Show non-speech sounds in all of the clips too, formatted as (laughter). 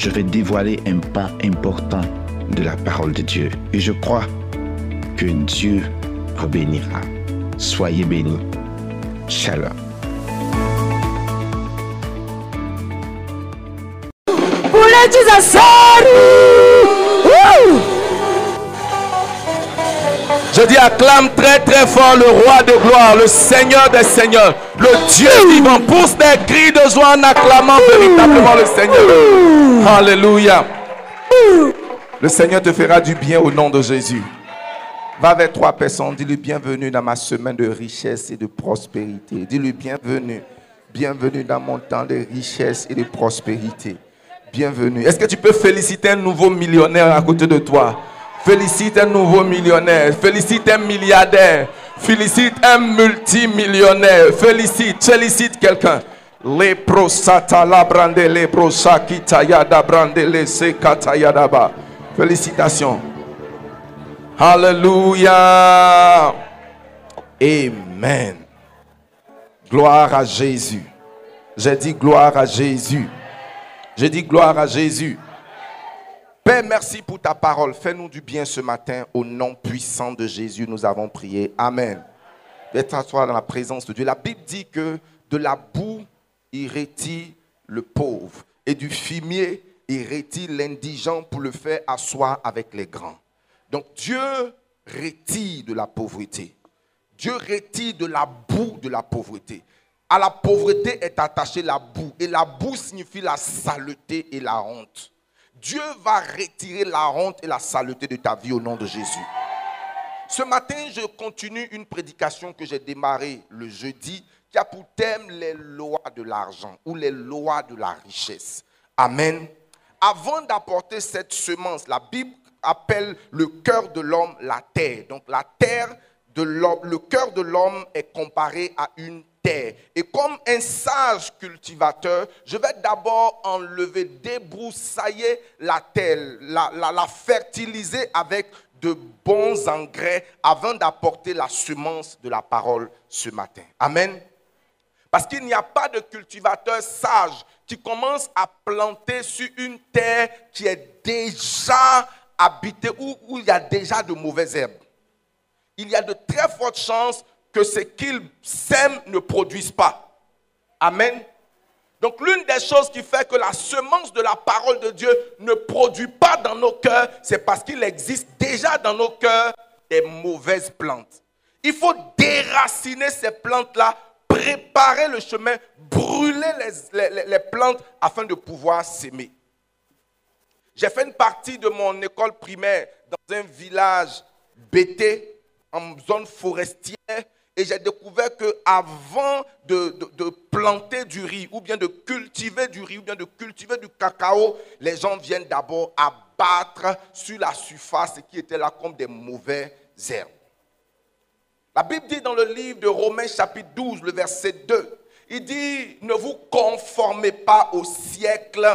je vais dévoiler un pan important de la parole de Dieu. Et je crois que Dieu vous bénira. Soyez bénis. Shalom. Je dis acclame très très fort le roi de gloire, le Seigneur des seigneurs, le Dieu vivant. Pousse des cris de joie en acclamant véritablement le Seigneur. Alléluia. Le Seigneur te fera du bien au nom de Jésus. Va vers trois personnes, dis-lui bienvenue dans ma semaine de richesse et de prospérité. Dis-lui bienvenue, bienvenue dans mon temps de richesse et de prospérité. Bienvenue. Est-ce que tu peux féliciter un nouveau millionnaire à côté de toi? Félicite un nouveau millionnaire. Félicite un milliardaire. Félicite un multimillionnaire. Félicite, félicite quelqu'un. Le prosata la brande le prosakita yada brande le sekata yadaba. Félicitations. Alléluia. Amen. Gloire à Jésus. J'ai dit gloire à Jésus. J'ai dit gloire à Jésus. Père, merci pour ta parole. Fais-nous du bien ce matin. Au nom puissant de Jésus, nous avons prié. Amen. D'être toi dans la présence de Dieu. La Bible dit que de la boue, il retire le pauvre. Et du fumier, il retire l'indigent pour le faire asseoir avec les grands. Donc Dieu retire de la pauvreté. Dieu retire de la boue de la pauvreté. À la pauvreté est attachée la boue. Et la boue signifie la saleté et la honte. Dieu va retirer la honte et la saleté de ta vie au nom de Jésus. Ce matin, je continue une prédication que j'ai démarrée le jeudi qui a pour thème les lois de l'argent ou les lois de la richesse. Amen. Avant d'apporter cette semence, la Bible appelle le cœur de l'homme la terre. Donc la terre le cœur de l'homme est comparé à une terre. Et comme un sage cultivateur, je vais d'abord enlever, débroussailler la terre, la, la fertiliser avec de bons engrais avant d'apporter la semence de la parole ce matin. Amen. Parce qu'il n'y a pas de cultivateur sage qui commence à planter sur une terre qui est déjà habitée, où, où il y a déjà de mauvaises herbes. Il y a de très fortes chances que ce qu'ils sèment ne produisent pas. Amen. Donc l'une des choses qui fait que la semence de la parole de Dieu ne produit pas dans nos cœurs, c'est parce qu'il existe déjà dans nos cœurs des mauvaises plantes. Il faut déraciner ces plantes-là, préparer le chemin, brûler les, les, les plantes afin de pouvoir s'aimer. J'ai fait une partie de mon école primaire dans un village bêté, en zone forestière, et j'ai découvert que avant de, planter du riz, ou bien de cultiver du riz, ou bien de cultiver du cacao, les gens viennent d'abord abattre sur la surface ce qui était là comme des mauvais herbes. La Bible dit dans le livre de Romains chapitre 12, le verset 2, il dit, ne vous conformez pas au siècle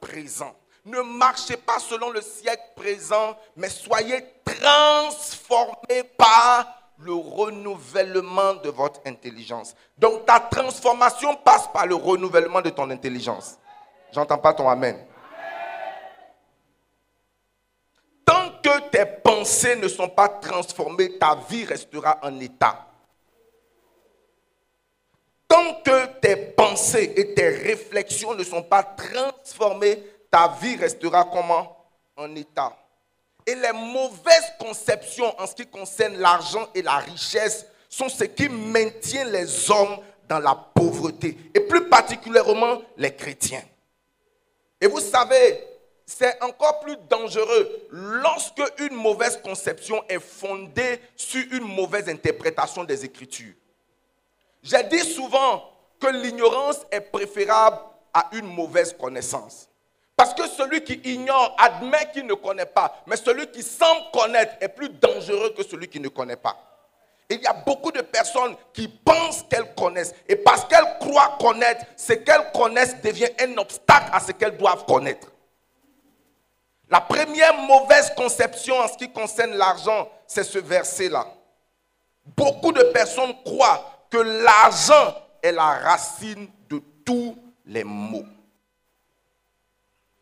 présent. Ne marchez pas selon le siècle présent, mais soyez transformés par le renouvellement de votre intelligence. Donc ta transformation passe par le renouvellement de ton intelligence. J'entends pas ton amen. Tant que tes pensées ne sont pas transformées, ta vie restera en état. Tant que tes pensées et tes réflexions ne sont pas transformées, ta vie restera comment? En état. Et les mauvaises conceptions en ce qui concerne l'argent et la richesse sont ce qui maintient les hommes dans la pauvreté, et plus particulièrement les chrétiens. Et vous savez, c'est encore plus dangereux lorsque une mauvaise conception est fondée sur une mauvaise interprétation des Écritures. J'ai dit souvent que l'ignorance est préférable à une mauvaise connaissance. Parce que celui qui ignore admet qu'il ne connaît pas, mais celui qui semble connaître est plus dangereux que celui qui ne connaît pas. il y a beaucoup de personnes qui pensent qu'elles connaissent. Et parce qu'elles croient connaître, ce qu'elles connaissent devient un obstacle à ce qu'elles doivent connaître. La première mauvaise conception en ce qui concerne l'argent, c'est ce verset-là. Beaucoup de personnes croient que l'argent est la racine de tous les maux.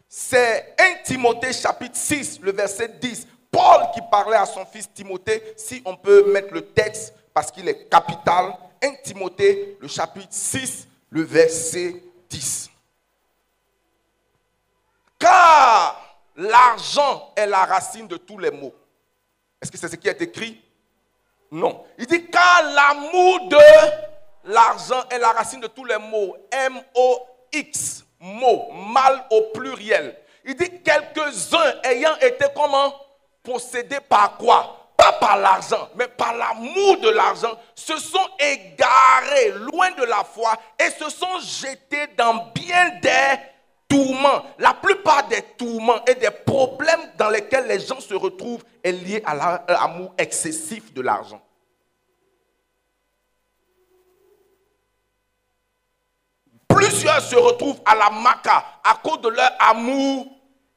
C'est 1 Timothée chapitre 6, le verset 10. Paul qui parlait à son fils Timothée, si on peut mettre le texte parce qu'il est capital. 1 Timothée, le chapitre 6, le verset 10. Car l'argent est la racine de tous les maux. Est-ce que c'est ce qui est écrit? Non. Il dit car l'amour de l'argent est la racine de tous les maux. M-O-X, mot, mal au pluriel. Il dit quelques-uns ayant été comment? Possédés par quoi? Pas par l'argent, mais par l'amour de l'argent, se sont égarés loin de la foi et se sont jetés dans bien des tourments. La plupart des tourments et des problèmes dans lesquels les gens se retrouvent est lié à l'amour excessif de l'argent. Plusieurs se retrouvent à la maca à cause de leur amour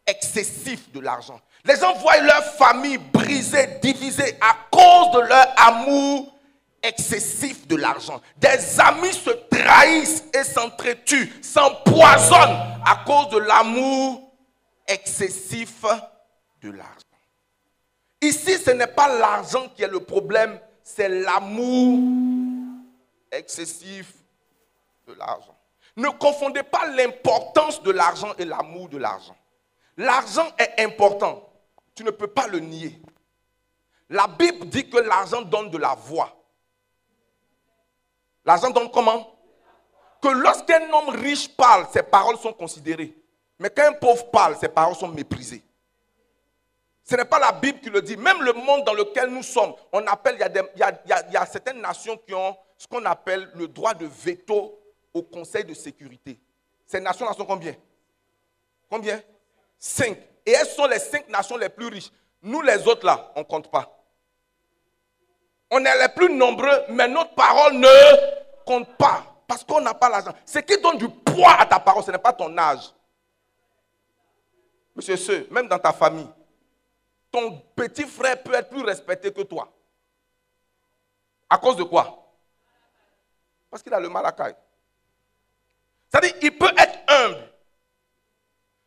excessif de l'argent. Les gens voient leur famille brisée, divisée à cause de leur amour excessif de l'argent. Des amis se trahissent et s'entretuent, s'empoisonnent à cause de l'amour excessif de l'argent. Ici, ce n'est pas l'argent qui est le problème, c'est l'amour excessif de l'argent. Ne confondez pas l'importance de l'argent et l'amour de l'argent. L'argent est important. Tu ne peux pas le nier. La Bible dit que l'argent donne de la voix. L'argent donne comment? Que lorsqu'un homme riche parle, ses paroles sont considérées. Mais quand un pauvre parle, ses paroles sont méprisées. Ce n'est pas la Bible qui le dit. Même le monde dans lequel nous sommes, on appelle, il y a, certaines nations qui ont ce qu'on appelle le droit de veto au Conseil de sécurité. Ces nations-là sont combien? Combien? Cinq. Et elles sont les cinq nations les plus riches. Nous, les autres, là, on ne compte pas. On est les plus nombreux, mais notre parole ne compte pas. Parce qu'on n'a pas l'argent. Ce qui donne du poids à ta parole, ce n'est pas ton âge. Monsieur ce, même dans ta famille, ton petit frère peut être plus respecté que toi. À cause de quoi? Parce qu'il a le mal à caille. C'est-à-dire, il peut être humble,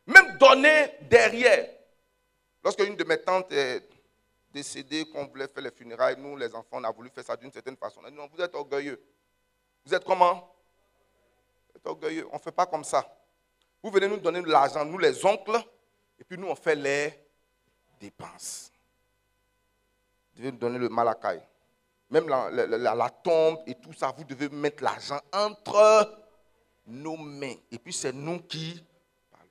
même donner derrière. Lorsque une de mes tantes est décédée, qu'on voulait faire les funérailles, nous, les enfants, on a voulu faire ça d'une certaine façon. On a dit non, vous êtes orgueilleux. Vous êtes comment? Vous êtes orgueilleux. On ne fait pas comme ça. Vous venez nous donner de l'argent, nous les oncles, et puis nous, on fait les dépenses. Vous devez nous donner le malakai. Même la, la tombe et tout ça, vous devez mettre l'argent entre nos mains. Et puis c'est nous qui parlons.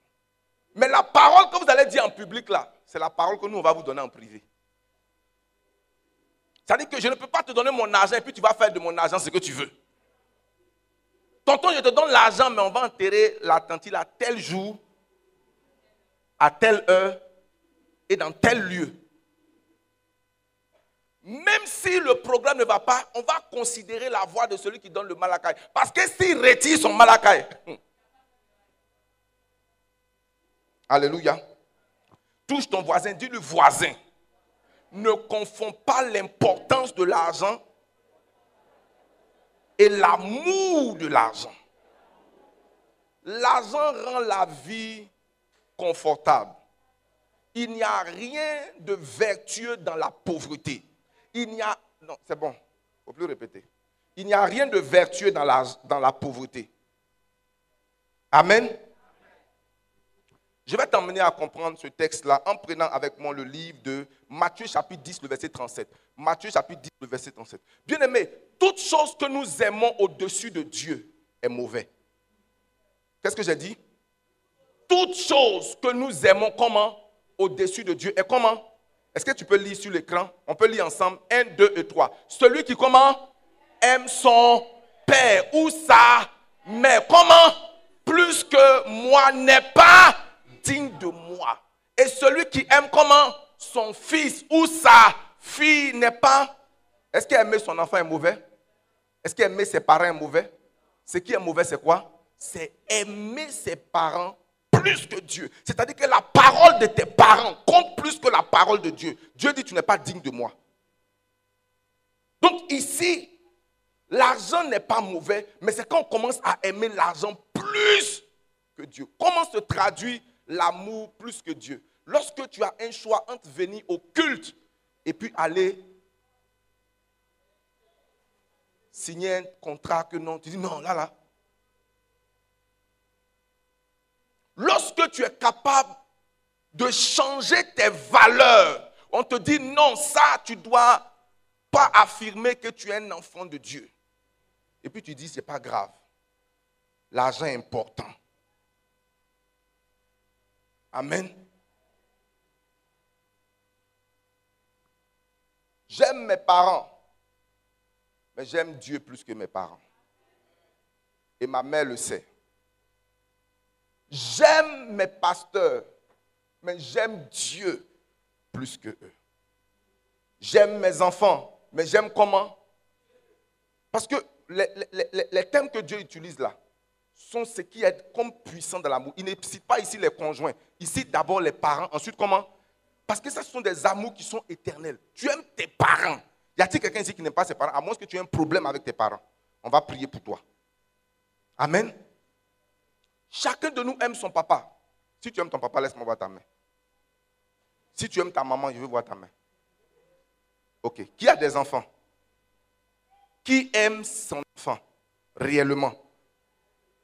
Mais la parole que vous allez dire en public là, c'est la parole que nous on va vous donner en privé. C'est-à-dire que je ne peux pas te donner mon argent et puis tu vas faire de mon argent ce que tu veux. Tonton, je te donne l'argent, mais on va enterrer la tante à tel jour, à telle heure et dans tel lieu. Même si le programme ne va pas, on va considérer la voix de celui qui donne le malakai. Parce que s'il retire son malakai, Alléluia. Touche ton voisin, dis le voisin. Ne confonds pas l'importance de l'argent et l'amour de l'argent. L'argent rend la vie confortable. Il n'y a rien de vertueux dans la pauvreté. Il n'y a. Non, c'est bon. Faut plus répéter. Il n'y a rien de vertueux dans la, pauvreté. Amen. Je vais t'emmener à comprendre ce texte-là en prenant avec moi le livre de Matthieu chapitre 10, le verset 37. Matthieu chapitre 10, le verset 37. Bien aimé, toute chose que nous aimons au-dessus de Dieu est mauvais. Qu'est-ce que j'ai dit? Toute chose que nous aimons comment? Au-dessus de Dieu est comment? Est-ce que tu peux lire sur l'écran? On peut lire ensemble. 1, 2 et 3. Celui qui comment? Aime son père ou sa mère. Comment? Plus que moi n'est pas digne de moi. Et celui qui aime comment? Son fils ou sa fille n'est pas. Est-ce qu'aimer son enfant est mauvais? Est-ce qu'aimer ses parents est mauvais? Ce qui est mauvais, c'est quoi? C'est aimer ses parents plus que Dieu. C'est-à-dire que la parole de tes parents compte plus que la parole de Dieu. Dieu dit, tu n'es pas digne de moi. Donc ici, l'argent n'est pas mauvais, mais c'est quand on commence à aimer l'argent plus que Dieu. Comment se traduit l'amour plus que Dieu? Lorsque tu as un choix entre venir au culte et puis aller signer un contrat que non, tu dis non, là, là. Lorsque tu es capable de changer tes valeurs, on te dit non, ça, tu dois pas affirmer que tu es un enfant de Dieu. Et puis tu dis, c'est pas grave. L'argent est important. Amen. J'aime mes parents, mais j'aime Dieu plus que mes parents. Et ma mère le sait. J'aime mes pasteurs, mais j'aime Dieu plus que eux. J'aime mes enfants, mais j'aime comment? Parce que les, les, thèmes que Dieu utilise là sont ce qui est comme puissant dans l'amour. Il ne cite pas ici les conjoints. Il cite d'abord les parents. Ensuite, comment? Parce que ce sont des amours qui sont éternels. Tu aimes tes parents. Y a-t-il quelqu'un ici qui n'aime pas ses parents? À moins que tu aies un problème avec tes parents. On va prier pour toi. Amen. Chacun de nous aime son papa. Si tu aimes ton papa, laisse-moi voir ta main. Si tu aimes ta maman, je veux voir ta main. Ok. Qui a des enfants? Qui aime son enfant réellement?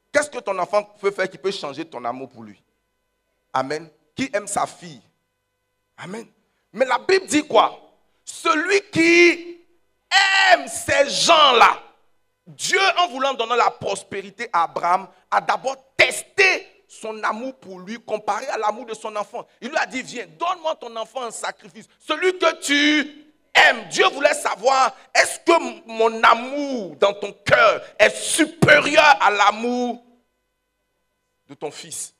Qu'est-ce que ton enfant peut faire qui peut changer ton amour pour lui? Amen. Qui aime sa fille? Amen. Mais la Bible dit quoi? Celui qui aime ces gens-là, Dieu, en voulant donner la prospérité à Abraham, a d'abord testé son amour pour lui comparé à l'amour de son enfant. Il lui a dit, viens, donne-moi ton enfant en sacrifice. Celui que tu aime. Dieu voulait savoir, est-ce que mon amour dans ton cœur est supérieur à l'amour de ton fils?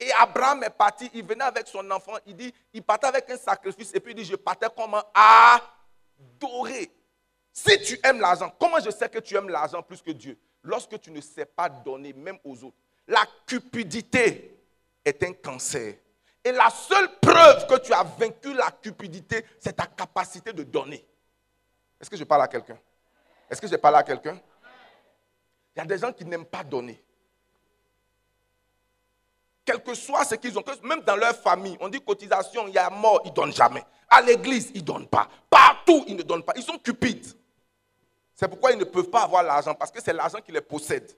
Et Abraham est parti, il venait avec son enfant, il dit, il partait avec un sacrifice et puis il dit, je partais comment Adorer. Si tu aimes l'argent, comment je sais que tu aimes l'argent plus que Dieu? Lorsque tu ne sais pas donner même aux autres. La cupidité est un cancer. Et la seule preuve que tu as vaincu la cupidité, c'est ta capacité de donner. Est-ce que je parle à quelqu'un? Est-ce que je parle à quelqu'un? Il y a des gens qui n'aiment pas donner. Quel que soit ce qu'ils ont, même dans leur famille, on dit cotisation, il y a mort, ils ne donnent jamais. À l'église, ils ne donnent pas. Partout, ils ne donnent pas. Ils sont cupides. C'est pourquoi ils ne peuvent pas avoir l'argent, parce que c'est l'argent qui les possède.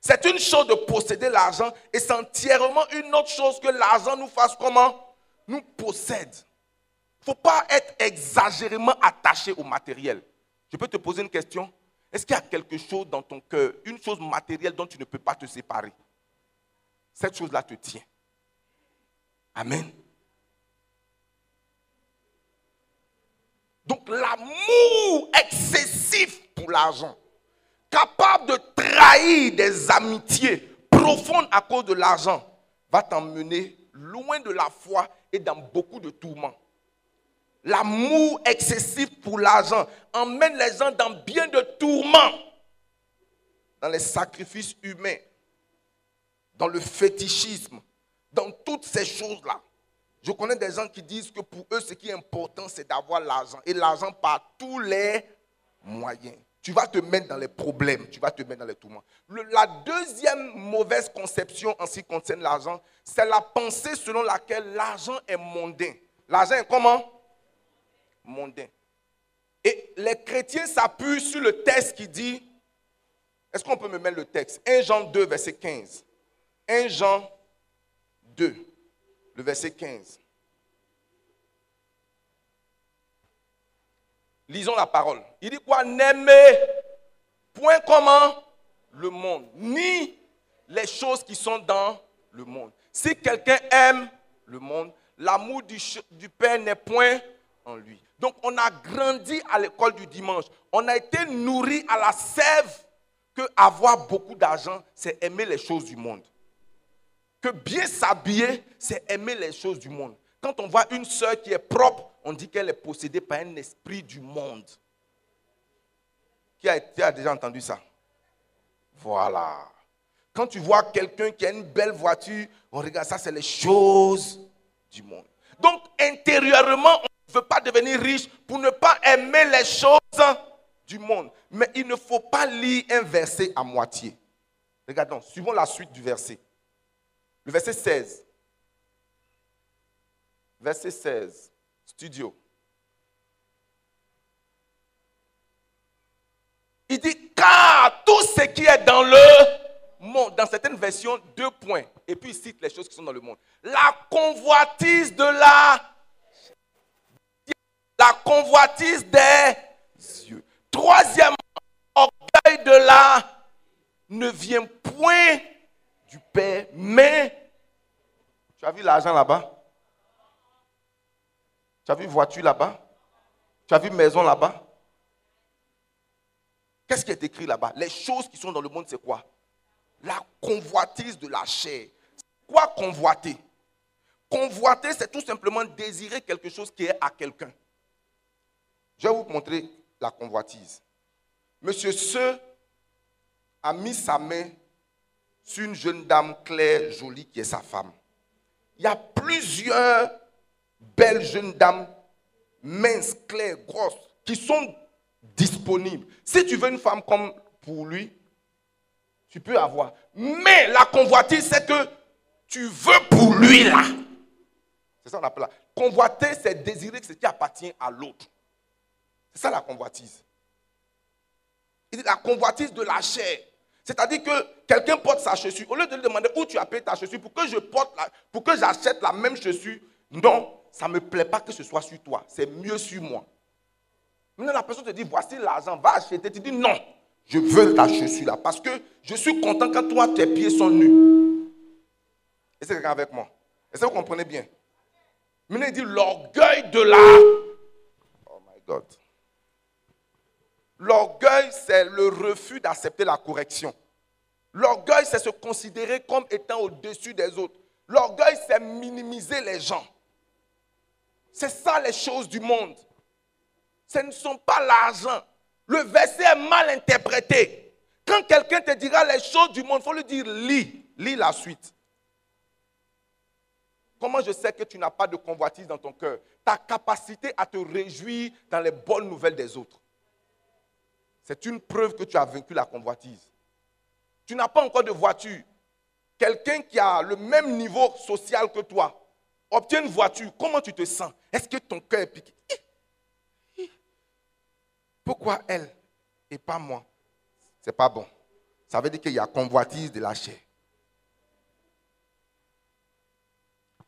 C'est une chose de posséder l'argent et c'est entièrement une autre chose que l'argent nous fasse comment? Nous possède. Il ne faut pas être exagérément attaché au matériel. Je peux te poser une question? Est-ce qu'il y a quelque chose dans ton cœur, une chose matérielle dont tu ne peux pas te séparer? Cette chose-là te tient. Amen. Donc l'amour excessif pour l'argent capable de trahir des amitiés profondes à cause de l'argent, va t'emmener loin de la foi et dans beaucoup de tourments. L'amour excessif pour l'argent emmène les gens dans bien de tourments, dans les sacrifices humains, dans le fétichisme, dans toutes ces choses-là. Je connais des gens qui disent que pour eux, ce qui est important, c'est d'avoir l'argent. Et l'argent par tous les moyens tu vas te mettre dans les problèmes, tu vas te mettre dans les tourments. la deuxième mauvaise conception en ce qui concerne l'argent, c'est la pensée selon laquelle l'argent est mondain. L'argent est comment? Mondain. Et les chrétiens s'appuient sur le texte qui dit, est-ce qu'on peut me mettre le texte? 1 Jean 2, verset 15. 1 Jean 2, le verset 15. Lisons la parole. Il dit quoi? N'aimez point comment le monde, ni les choses qui sont dans le monde. Si quelqu'un aime le monde, l'amour du, Père n'est point en lui. Donc on a grandi à l'école du dimanche. On a été nourri à la sève que avoir beaucoup d'argent, c'est aimer les choses du monde. Que bien s'habiller, c'est aimer les choses du monde. Quand on voit une sœur qui est propre, on dit qu'elle est possédée par un esprit du monde. Qui a, qui a déjà entendu ça? Voilà. Quand tu vois quelqu'un qui a une belle voiture, on regarde ça, c'est les choses du monde. Donc, intérieurement, on ne veut pas devenir riche pour ne pas aimer les choses du monde. Mais il ne faut pas lire un verset à moitié. Regardons, suivons la suite du verset. Le verset 16. Verset 16. Studio. Il dit, car tout ce qui est dans le monde, dans certaines versions, deux points. Et puis il cite les choses qui sont dans le monde. La convoitise de la... La convoitise des yeux. Troisièmement, orgueil de la ne vient point Père, mais tu as vu l'argent là-bas? Tu as vu voiture là-bas? Tu as vu maison là-bas? Qu'est-ce qui est écrit là-bas? Les choses qui sont dans le monde, c'est quoi? La convoitise de la chair. Quoi convoiter? Convoiter, c'est tout simplement désirer quelque chose qui est à quelqu'un. Je vais vous montrer la convoitise. Monsieur Ce a mis sa main sur une jeune dame claire, jolie, qui est sa femme. Il y a plusieurs belles jeunes dames, minces, claires, grosses, qui sont disponibles. Si tu veux une femme comme pour lui, tu peux avoir. Mais la convoitise, c'est que tu veux pour lui là. C'est ça qu'on appelle convoiter, c'est désirer ce qui appartient à l'autre. C'est ça la convoitise. Il la convoitise de la chair. C'est-à-dire que quelqu'un porte sa chaussure. Au lieu de lui demander où tu as payé ta chaussure pour que je porte pour que j'achète la même chaussure, non, ça ne me plaît pas que ce soit sur toi. C'est mieux sur moi. Maintenant, la personne te dit, voici l'argent, va acheter. Tu dis, non, je veux ta chaussure là. Parce que je suis content quand toi, tes pieds sont nus. Est-ce que quelqu'un avec moi Est-ce que vous comprenez bien? Maintenant, il dit, l'orgueil de la... Oh my God. L'orgueil, c'est le refus d'accepter la correction. L'orgueil, c'est se considérer comme étant au-dessus des autres. L'orgueil, c'est minimiser les gens. C'est ça les choses du monde. Ce ne sont pas l'argent. Le verset est mal interprété. Quand quelqu'un te dira les choses du monde, il faut lui dire lis, lis la suite. Comment je sais que tu n'as pas de convoitise dans ton cœur? Ta capacité à te réjouir dans les bonnes nouvelles des autres. C'est une preuve que tu as vaincu la convoitise. Tu n'as pas encore de voiture. Quelqu'un qui a le même niveau social que toi obtient une voiture. Comment tu te sens? Est-ce que ton cœur est piqué? Pourquoi elle et pas moi? C'est pas bon. Ça veut dire qu'il y a convoitise de la chair.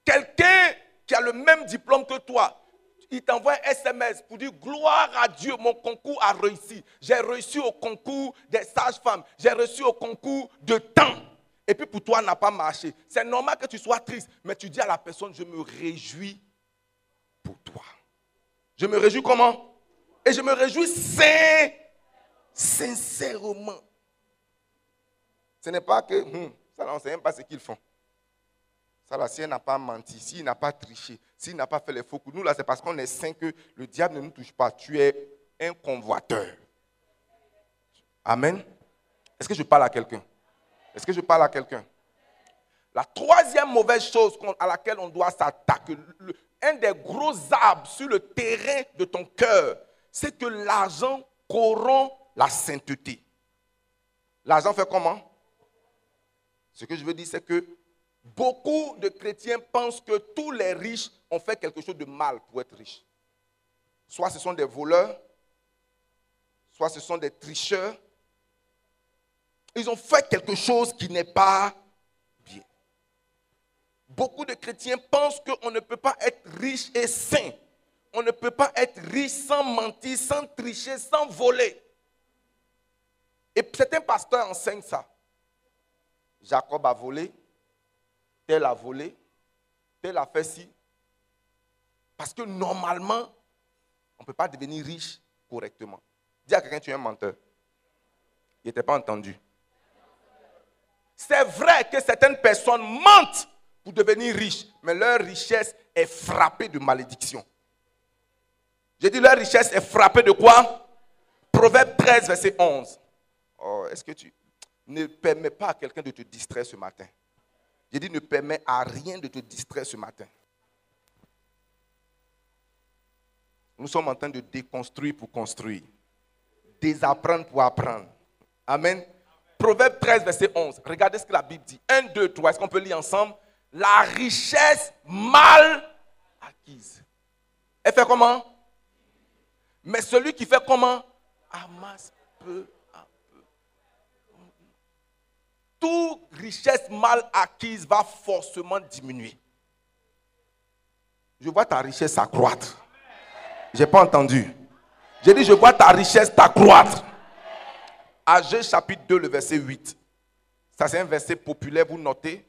Quelqu'un qui a le même diplôme que toi, il t'envoie un SMS pour dire gloire à Dieu, mon concours a réussi. J'ai réussi au concours des sages-femmes. J'ai réussi au concours de temps. Et puis pour toi, n'a pas marché. C'est normal que tu sois triste, mais tu dis à la personne, je me réjouis pour toi. Je me réjouis comment? Et je me réjouis sincèrement. Ce n'est pas que, hum, ça, on ne sait même pas ce qu'ils font. Si elle n'a pas menti, s'il n'a pas triché, s'il n'a pas fait les faux coups, nous, là, c'est parce qu'on est saint que le diable ne nous touche pas. Tu es un convoiteur. Amen. Est-ce que je parle à quelqu'un? Est-ce que je parle à quelqu'un? La troisième mauvaise chose à laquelle on doit s'attaquer, un des gros arbres sur le terrain de ton cœur, c'est que l'argent corrompt la sainteté. L'argent fait comment? Ce que je veux dire, c'est que Beaucoup de chrétiens pensent que tous les riches ont fait quelque chose de mal pour être riches. Soit ce sont des voleurs, soit ce sont des tricheurs. Ils ont fait quelque chose qui n'est pas bien. Beaucoup de chrétiens pensent qu'on ne peut pas être riche et saint. On ne peut pas être riche sans mentir, sans tricher, sans voler. Et certains pasteurs enseignent ça. Jacob a volé, tel a volé, tel a fait ci. Parce que normalement, on ne peut pas devenir riche correctement. Dis à quelqu'un, tu es un menteur. Il n'était pas entendu. C'est vrai que certaines personnes mentent pour devenir riches, mais leur richesse est frappée de malédiction. J'ai dit leur richesse est frappée de quoi? Proverbe 13, verset 11. Oh, est-ce que tu ne permets pas à quelqu'un de te distraire ce matin? J'ai dit ne permets à rien de te distraire ce matin. Nous sommes en train de déconstruire pour construire, désapprendre pour apprendre. Amen. Proverbe 13, verset 11. Regardez ce que la Bible dit. 1, 2, 3. Est-ce qu'on peut lire ensemble? La richesse mal acquise. Elle fait comment? Mais celui qui fait comment? Amasse peu. Toute richesse mal acquise va forcément diminuer. Je vois ta richesse s'accroître. Je n'ai pas entendu. J'ai dit, je vois ta richesse t'accroître. Agé chapitre 2, le verset 8. Ça, c'est un verset populaire, vous notez.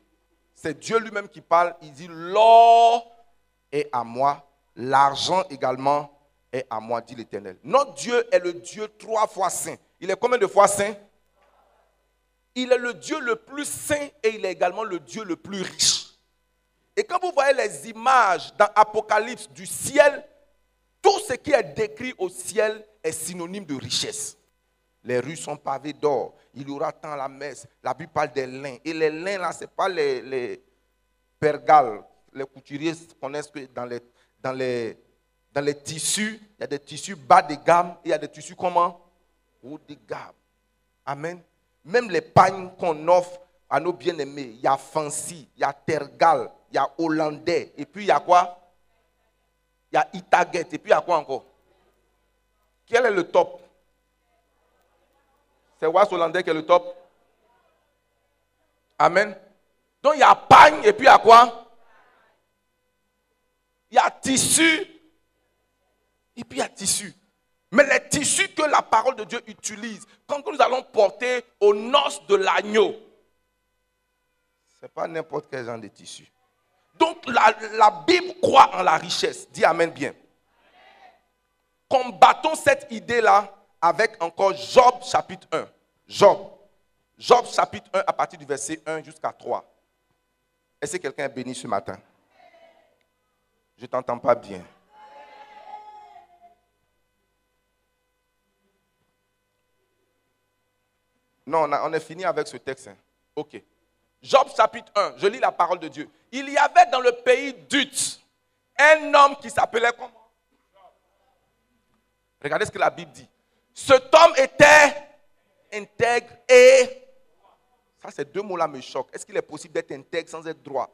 C'est Dieu lui-même qui parle. Il dit, l'or est à moi, l'argent également est à moi, dit l'Éternel. Notre Dieu est le Dieu trois fois saint. Il est combien de fois saint? Il est le Dieu le plus saint et il est également le Dieu le plus riche. Et quand vous voyez les images dans Apocalypse du ciel, tout ce qui est décrit au ciel est synonyme de richesse. Les rues sont pavées d'or. Il y aura tant la messe. La Bible parle des lins. Et les lins, là, ce n'est pas les, les pergales. Les couturiers connaissent que dans les tissus, il y a des tissus bas de gamme et il y a des tissus comment? Haut de gamme. Amen. Même les pagnes qu'on offre à nos bien-aimés, il y a Fancy, il y a Tergal, il y a Hollandais. Et puis il y a quoi Il y a Itaget. Et puis il y a quoi encore Quel est le top c'est Was Hollandais qui est le top. Amen. Donc il y a pagne et puis il y a quoi Il y a tissu et puis il y a tissu. Mais les tissus que la parole de Dieu utilise, quand nous allons porter aux noces de l'agneau, ce n'est pas n'importe quel genre de tissu. Donc la, la Bible croit en la richesse. Dis Amen bien. Combattons cette idée-là avec encore Job chapitre 1. Job. Job chapitre 1 à partir du verset 1 jusqu'à 3. Est-ce que quelqu'un est béni ce matin? Je ne t'entends pas bien. Non, on, est fini avec ce texte. Hein. Ok. Job chapitre 1, je lis la parole de Dieu. Il y avait dans le pays d'Ut un homme qui s'appelait comment? Regardez ce que la Bible dit. Cet homme était intègre et... Ça, ces deux mots-là me choquent. Est-ce qu'il est possible d'être intègre sans être droit?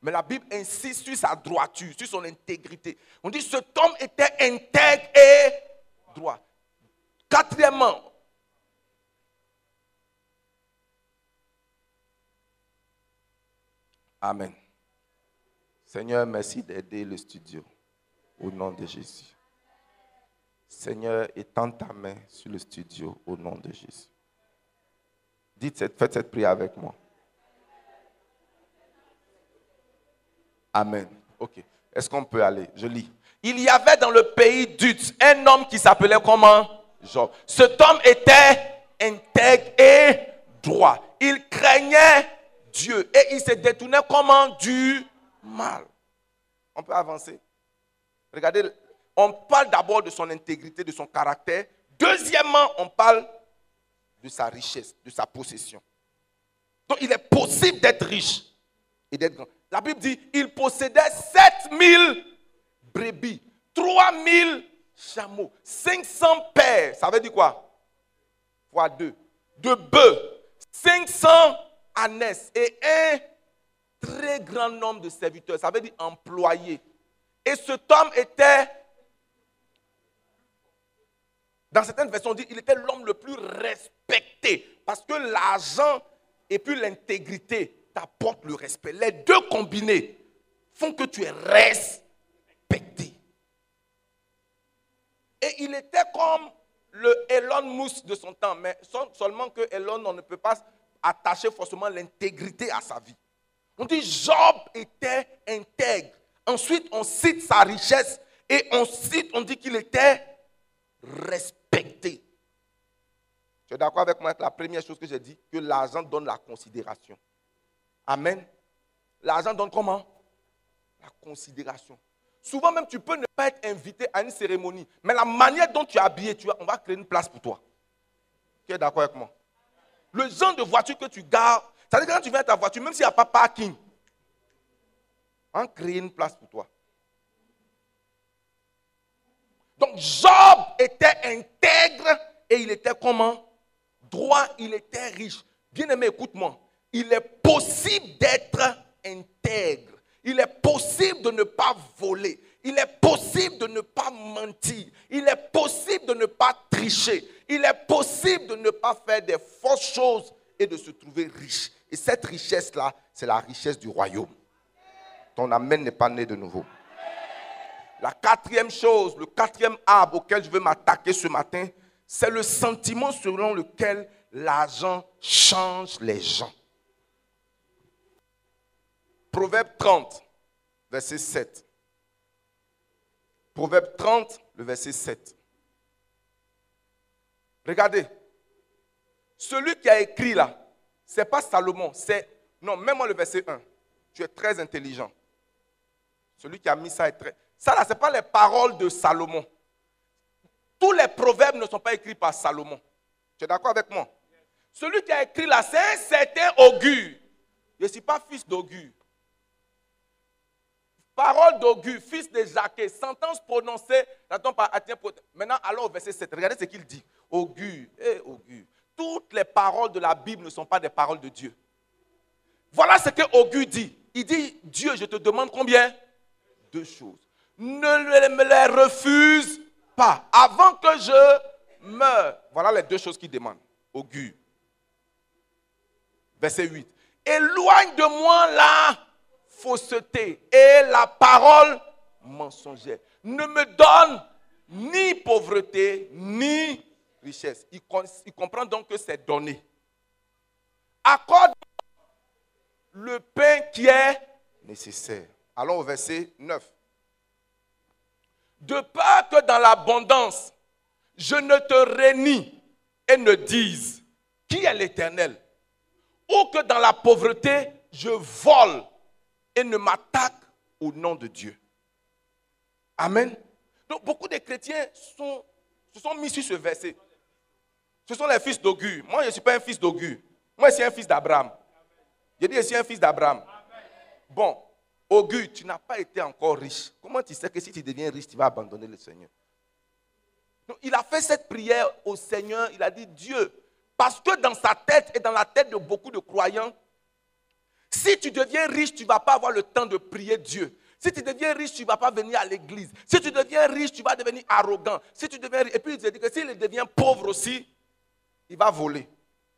Mais la Bible insiste sur sa droiture, sur son intégrité. On dit cet homme était intègre et droit. Quatrièmement, Amen. Seigneur, merci d'aider le studio. Au nom de Jésus. Seigneur, étends ta main sur le studio au nom de Jésus. Dites, faites cette prière avec moi. Amen. Ok. Est-ce qu'on peut aller? Je lis. Il y avait dans le pays d'Ut un homme qui s'appelait comment? Job. Cet homme était intègre et droit. Il craignait Dieu et il se détournait comment Du mal. On peut avancer. Regardez on parle d'abord de son intégrité, de son caractère. Deuxièmement, on parle de sa richesse, de sa possession. Donc il est possible d'être riche et d'être grand. La Bible dit, il possédait 7000 brebis, 3000 chameaux, 500 pères, ça veut dire quoi? Fois deux. De bœufs, 500 et un très grand nombre de serviteurs, ça veut dire employés. Et cet homme était dans certaines versions, on dit qu'il était l'homme le plus respecté. Parce que l'argent et puis l'intégrité t'apportent le respect. Les deux combinés font que tu es respecté. Et il était comme le Elon Musk de son temps. Mais seulement que Elon, on ne peut pas attacher forcément l'intégrité à sa vie. On dit Job était intègre. Ensuite, on cite sa richesse et on cite, on dit qu'il était respecté. Tu es d'accord avec moi avec la première chose que j'ai dit? Que l'argent donne la considération. Amen. L'argent donne comment? La considération. Souvent même, tu peux ne pas être invité à une cérémonie, mais la manière dont tu es habillé, on va créer une place pour toi. Tu es d'accord avec moi? Le genre de voiture que tu gardes, ça veut dire que quand tu viens à ta voiture, même s'il n'y a pas parking, on va créer une place pour toi. Donc Job était intègre et il était comment? Droit, il était riche. Bien aimé, écoute-moi. Il est possible d'être intègre. Il est possible de ne pas voler. Il est possible de ne pas mentir. Il est possible de ne pas tricher. Il est possible de ne pas faire des fausses choses et de se trouver riche. Et cette richesse-là, c'est la richesse du royaume. Ton amen n'est pas né de nouveau. La quatrième chose, le quatrième arbre auquel je veux m'attaquer ce matin, c'est le sentiment selon lequel l'argent change les gens. Proverbe 30, verset 7. Proverbe 30, le verset 7. Regardez. Celui qui a écrit là, ce n'est pas Salomon, c'est... Non, même moi le verset 1. Tu es très intelligent. Celui qui a mis ça est très... Ça là, ce n'est pas les paroles de Salomon. Tous les proverbes ne sont pas écrits par Salomon. Tu es d'accord avec moi? Celui qui a écrit là, c'est un certain augure. Je ne suis pas fils d'augure. Parole d'augure, fils de Jacques, sentence prononcée, par Maintenant, allons au verset 7. Regardez ce qu'il dit. Augure, eh, augure. Toutes les paroles de la Bible ne sont pas des paroles de Dieu. Voilà ce que Augure dit. Il dit, Dieu, je te demande combien? Deux choses. Ne me les refuse pas. Avant que je meure. Voilà les deux choses qu'il demande. Augure. Verset 8. Éloigne de moi la fausseté et la parole mensongère. Ne me donne ni pauvreté, ni richesse. Il, comprend donc que c'est donné. Accorde le pain qui est nécessaire. Allons au verset 9. De peur que dans l'abondance, je ne te réunis et ne dise qui est l'Éternel, ou que dans la pauvreté, je vole et ne m'attaque au nom de Dieu. Amen. Donc beaucoup de chrétiens se sont mis sur ce verset. Ce sont les fils d'Augure. Moi, je ne suis pas un fils d'Augure. Moi, je suis un fils d'Abraham. Je dis, je suis un fils d'Abraham. Bon, Augure, tu n'as pas été encore riche. Comment tu sais que si tu deviens riche, tu vas abandonner le Seigneur? Donc, Il a fait cette prière au Seigneur. Il a dit, Dieu, parce que dans sa tête et dans la tête de beaucoup de croyants, si tu deviens riche, tu ne vas pas avoir le temps de prier Dieu. Si tu deviens riche, tu ne vas pas venir à l'église. Si tu deviens riche, tu vas devenir arrogant. Si tu deviens Et puis il dit que s'il devient pauvre aussi, il va voler.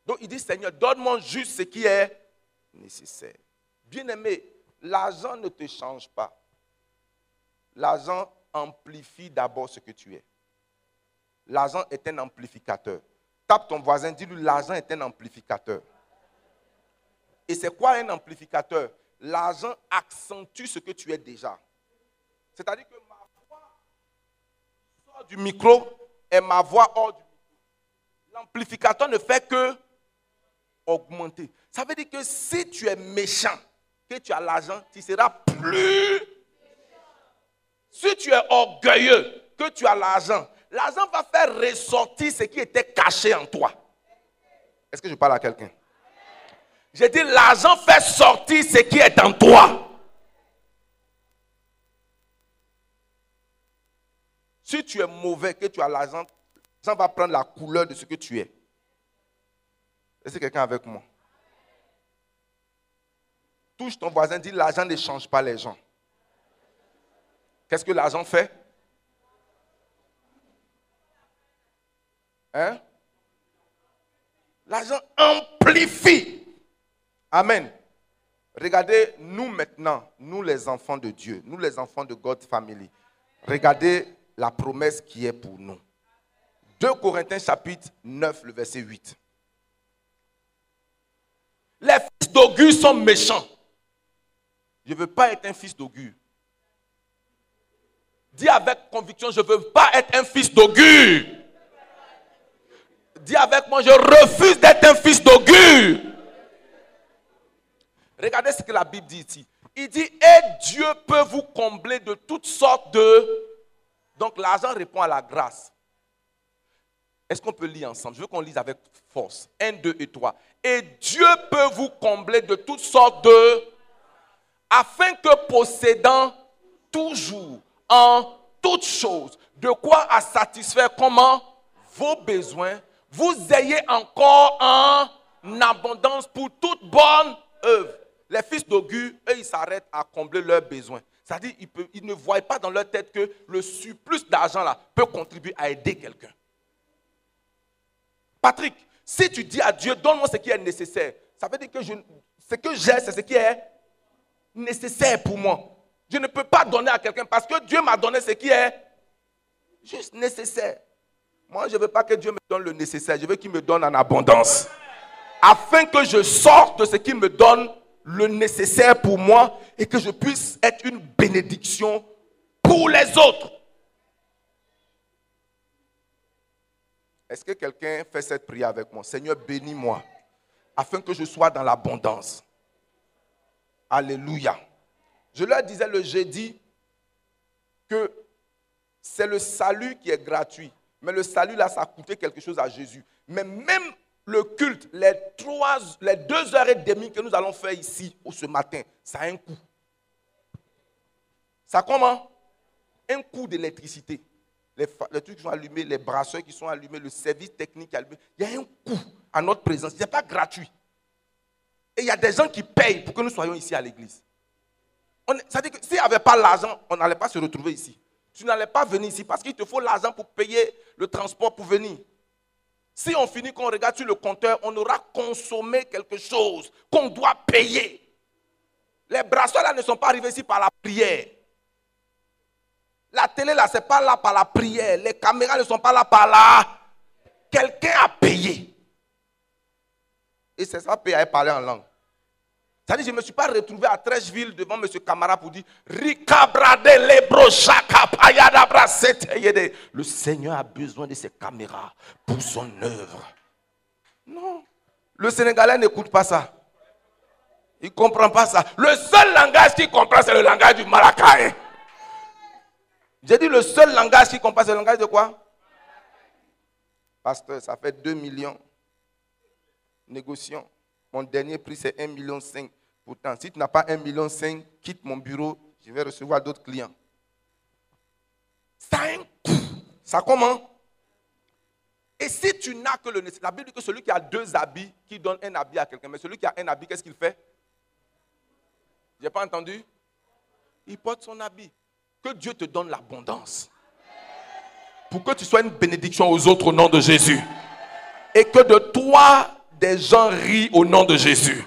Donc il dit, Seigneur, donne-moi juste ce qui est nécessaire. Bien-aimé, l'argent ne te change pas. L'argent amplifie d'abord ce que tu es. L'argent est un amplificateur. Tape ton voisin, dis-lui, l'argent est un amplificateur. Et c'est quoi un amplificateur? L'argent accentue ce que tu es déjà. C'est-à-dire que ma voix sort du micro et ma voix hors du micro. L'amplificateur ne fait que augmenter. Ça veut dire que si tu es méchant, que tu as l'argent, tu seras plus. Si tu es orgueilleux, que tu as l'argent, l'argent va faire ressortir ce qui était caché en toi. Est-ce que je parle à quelqu'un? J'ai dit, l'argent fait sortir ce qui est en toi. Si tu es mauvais, que tu as l'argent, ça va prendre la couleur de ce que tu es. Est-ce que quelqu'un avec moi? Touche ton voisin, dit l'argent ne change pas les gens. Qu'est-ce que l'argent fait? Hein? L'argent amplifie Amen. Regardez, nous maintenant, nous les enfants de Dieu, nous les enfants de God Family, regardez la promesse qui est pour nous. 2 Corinthiens chapitre 9, le verset 8. Les fils d'augure sont méchants. Je ne veux pas être un fils d'augure. Dis avec conviction, je ne veux pas être un fils d'augure. Dis avec moi, je refuse d'être un fils d'augure. Regardez ce que la Bible dit ici. Il dit, et Dieu peut vous combler de toutes sortes de... Donc l'argent répond à la grâce. Est-ce qu'on peut lire ensemble? Je veux qu'on lise avec force. 1, 2 et 3. Et Dieu peut vous combler de toutes sortes de... Afin que possédant toujours en toutes choses de quoi à satisfaire comment? Vos besoins, vous ayez encore en abondance pour toute bonne œuvre. Les fils d'Augur, eux, ils s'arrêtent à combler leurs besoins. C'est-à-dire, ils, ne voient pas dans leur tête que le surplus d'argent là peut contribuer à aider quelqu'un. Patrick, si tu dis à Dieu, donne-moi ce qui est nécessaire, ça veut dire que je, ce que j'ai, c'est ce qui est nécessaire pour moi. Je ne peux pas donner à quelqu'un parce que Dieu m'a donné ce qui est juste nécessaire. Moi, je ne veux pas que Dieu me donne le nécessaire, je veux qu'il me donne en abondance. Afin que je sorte de ce qu'il me donne le nécessaire pour moi et que je puisse être une bénédiction pour les autres. Est-ce que quelqu'un fait cette prière avec moi? Seigneur, bénis-moi afin que je sois dans l'abondance. Alléluia. Je leur disais le jeudi que c'est le salut qui est gratuit. Mais le salut, là, ça a coûté quelque chose à Jésus. Mais même le culte, les, deux heures et demie que nous allons faire ici, ou ce matin, ça a un coût. Ça comment? Un coût d'électricité. Les, les, trucs qui sont allumés, les brasseurs qui sont allumés, le service technique allumé. Il y a un coût à notre présence. Ce n'est pas gratuit. Et il y a des gens qui payent pour que nous soyons ici à l'église. Ça veut dire que s'il n'y avait pas l'argent, on n'allait pas se retrouver ici. Tu n'allais pas venir ici parce qu'il te faut l'argent pour payer le transport pour venir. Si on finit qu'on regarde sur le compteur, on aura consommé quelque chose qu'on doit payer. Les bracelets là ne sont pas arrivés ici par la prière. La télé là, ce n'est pas là par la prière. Les caméras ne sont pas là par là. Quelqu'un a payé. Et c'est ça, payer à parler en langue. C'est-à-dire, je ne me suis pas retrouvé à Trècheville devant M. Camara pour dire Le Seigneur a besoin de ces caméras pour son œuvre. Non. Le Sénégalais n'écoute pas ça. Il ne comprend pas ça. Le seul langage qu'il comprend, c'est le langage du Malakai. J'ai dit le seul langage qu'il comprend, c'est le langage de quoi? Pasteur, ça fait 2 millions. Négocions. Mon dernier prix, c'est 1,5 million. Pourtant, si tu n'as pas 1,5 million, quitte mon bureau, je vais recevoir d'autres clients. Ça un. Ça comment? Et si tu n'as que le nécessaire, la Bible dit que celui qui a deux habits, qui donne un habit à quelqu'un, mais celui qui a un habit, qu'est-ce qu'il fait? Je pas entendu Il porte son habit. Que Dieu te donne l'abondance. Pour que tu sois une bénédiction aux autres au nom de Jésus. Et que de toi, des gens rient au nom de Jésus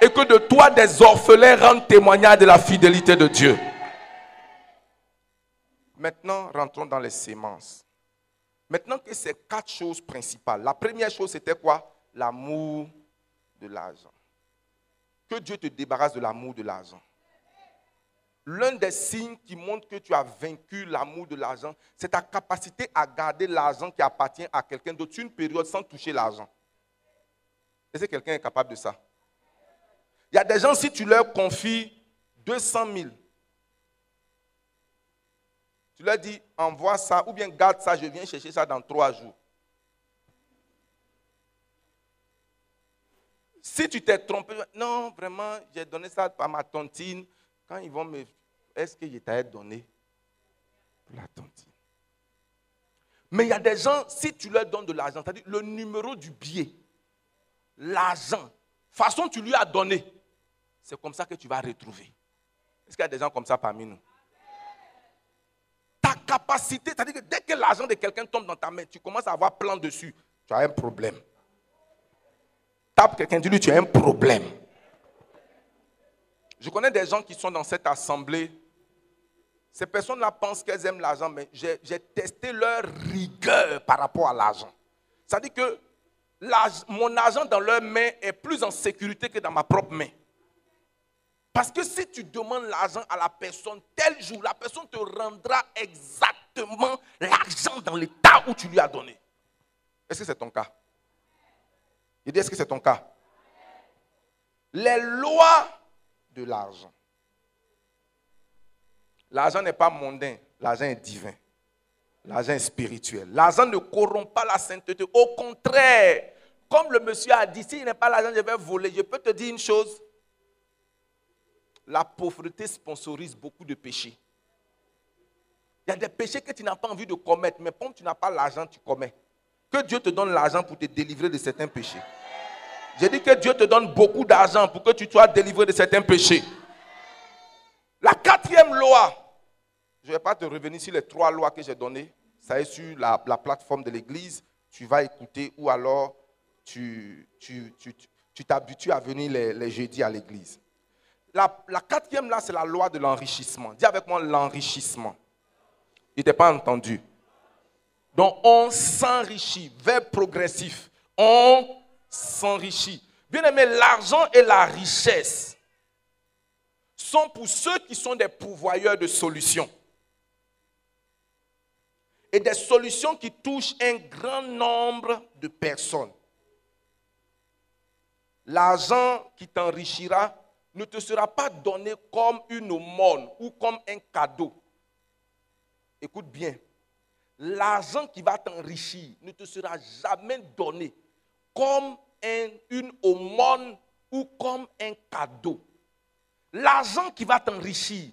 et que de toi des orphelins rendent témoignage de la fidélité de Dieu. Maintenant, rentrons dans les sémences. Maintenant que c'est quatre choses principales. La première chose, c'était quoi? L'amour de l'argent. Que Dieu te débarrasse de l'amour de l'argent. L'un des signes qui montre que tu as vaincu l'amour de l'argent, c'est ta capacité à garder l'argent qui appartient à quelqu'un d'autre une période sans toucher l'argent. Est-ce que quelqu'un est capable de ça? Il y a des gens, si tu leur confies 200 000, tu leur dis, envoie ça, ou bien garde ça, je viens chercher ça dans trois jours. Si tu t'es trompé, non, vraiment, j'ai donné ça à ma tontine. Quand ils vont me. Est-ce que je t'ai donné la tontine? Mais il y a des gens, si tu leur donnes de l'argent, c'est-à-dire le numéro du billet, l'argent, façon tu lui as donné, c'est comme ça que tu vas retrouver. Est-ce qu'il y a des gens comme ça parmi nous? Ta capacité, c'est-à-dire que dès que l'argent de quelqu'un tombe dans ta main, tu commences à avoir plein dessus. Tu as un problème. Tape quelqu'un, dis-lui, tu as un problème. Je connais des gens qui sont dans cette assemblée. Ces personnes-là pensent qu'elles aiment l'argent, mais j'ai testé leur rigueur par rapport à l'argent. C'est-à-dire que mon argent dans leur main est plus en sécurité que dans ma propre main. Parce que si tu demandes l'argent à la personne tel jour, la personne te rendra exactement l'argent dans l'état où tu lui as donné. Est-ce que c'est ton cas? Il dit, est-ce que c'est ton cas? Les lois de l'argent. L'argent n'est pas mondain, l'argent est divin. L'argent est spirituel. L'argent ne corrompt pas la sainteté. Au contraire, comme le monsieur a dit, s'il n'est pas l'argent, je vais voler. Je peux te dire une chose. La pauvreté sponsorise beaucoup de péchés. Il y a des péchés que tu n'as pas envie de commettre, mais comme tu n'as pas l'argent, tu commets. Que Dieu te donne l'argent pour te délivrer de certains péchés. J'ai dit que Dieu te donne beaucoup d'argent pour que tu sois délivré de certains péchés. La quatrième loi, je ne vais pas te revenir sur les trois lois que j'ai données. Ça est sur la, plateforme de l'église. Tu vas écouter ou alors tu t'habitues à venir les, jeudis à l'église. La, quatrième là, c'est la loi de l'enrichissement. Dis avec moi l'enrichissement. Il n'était pas entendu. Donc on s'enrichit, vers progressif. On s'enrichit. Bien aimé, l'argent et la richesse sont pour ceux qui sont des pourvoyeurs de solutions. Et des solutions qui touchent un grand nombre de personnes. L'argent qui t'enrichira ne te sera pas donné comme une aumône ou comme un cadeau écoute bien, l'argent qui va t'enrichir ne te sera jamais donné comme une aumône ou comme un cadeau. L'argent qui va t'enrichir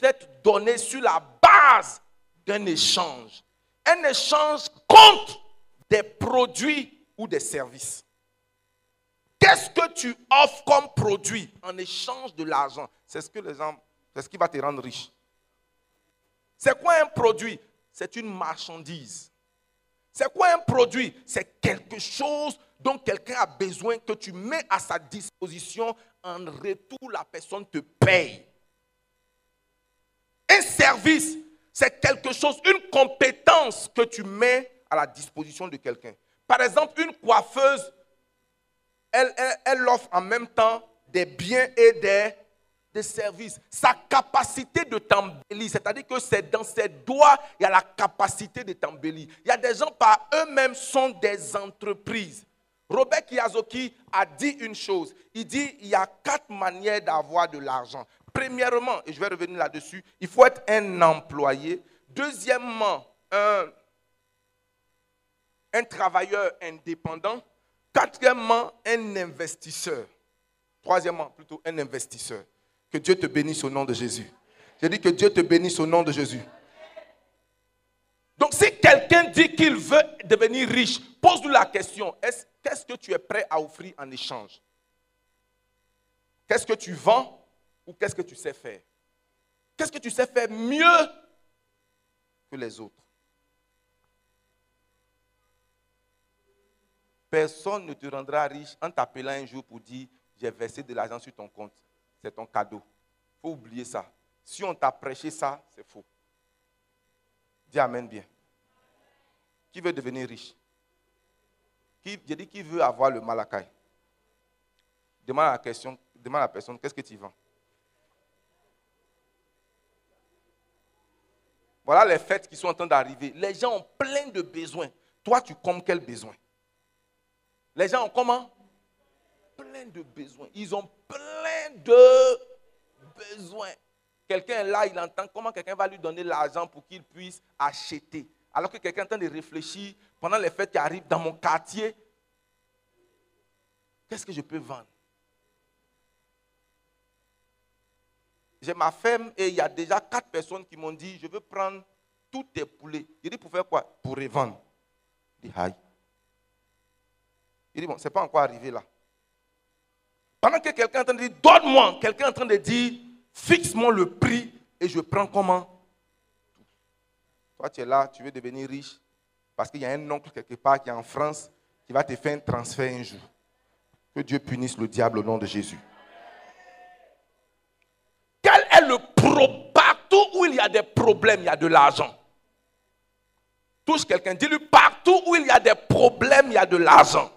va être donné sur la base d'un échange. Un échange contre des produits ou des services. Qu'est-ce que tu offres comme produit en échange de l'argent? C'est ce que les gens, c'est ce qui va te rendre riche. C'est quoi un produit? C'est une marchandise. C'est quoi un produit? C'est quelque chose dont quelqu'un a besoin que tu mets à sa disposition. En retour, la personne te paye. Un service, c'est quelque chose, une compétence que tu mets à la disposition de quelqu'un. Par exemple, une coiffeuse, elle, offre en même temps des biens et des de service, sa capacité de t'embellir, c'est-à-dire que c'est dans ses doigts, il y a la capacité de t'embellir. Il y a des gens par eux-mêmes sont des entreprises. Robert Kiyosaki a dit une chose. Il dit il y a quatre manières d'avoir de l'argent. Premièrement, et je vais revenir là-dessus, il faut être un employé. Deuxièmement, un travailleur indépendant. Quatrièmement, un investisseur. Troisièmement, plutôt un investisseur. Que Dieu te bénisse au nom de Jésus. J'ai dit que Dieu te bénisse au nom de Jésus. Donc si quelqu'un dit qu'il veut devenir riche, pose-lui la question, qu'est-ce que tu es prêt à offrir en échange? Qu'est-ce que tu vends ou qu'est-ce que tu sais faire? Qu'est-ce que tu sais faire mieux que les autres? Personne ne te rendra riche en t'appelant un jour pour dire, j'ai versé de l'argent sur ton compte c'est ton cadeau. Il faut oublier ça. Si on t'a prêché ça, c'est faux. Dis Amen bien. Qui veut devenir riche? Qui, J'ai dit qui veut avoir le malakai? Demande à la, question, demande la personne, qu'est-ce que tu vends? Voilà les fêtes qui sont en train d'arriver. Les gens ont plein de besoins. Toi, tu commes quel besoin? Les gens ont comment? Plein de besoins. Ils ont plein de besoins. Quelqu'un là, il entend comment quelqu'un va lui donner l'argent pour qu'il puisse acheter? Alors que quelqu'un est en train de réfléchir pendant les fêtes qui arrivent dans mon quartier. Qu'est-ce que je peux vendre? J'ai ma ferme et il y a déjà quatre personnes qui m'ont dit Je veux prendre tous tes poulets. J'ai dit Pour faire quoi? Pour revendre. Il dit Il dit Bon, ce n'est pas encore arrivé là. Pendant que quelqu'un est en train de dire, donne-moi, quelqu'un est en train de dire, fixe-moi le prix et je prends comment? Toi, tu es là, tu veux devenir riche parce qu'il y a un oncle quelque part qui est en France qui va te faire un transfert un jour. Que Dieu punisse le diable au nom de Jésus. Quel est le pro Partout où il y a des problèmes, il y a de l'argent. Touche quelqu'un, dis-lui partout où il y a des problèmes, il y a de l'argent.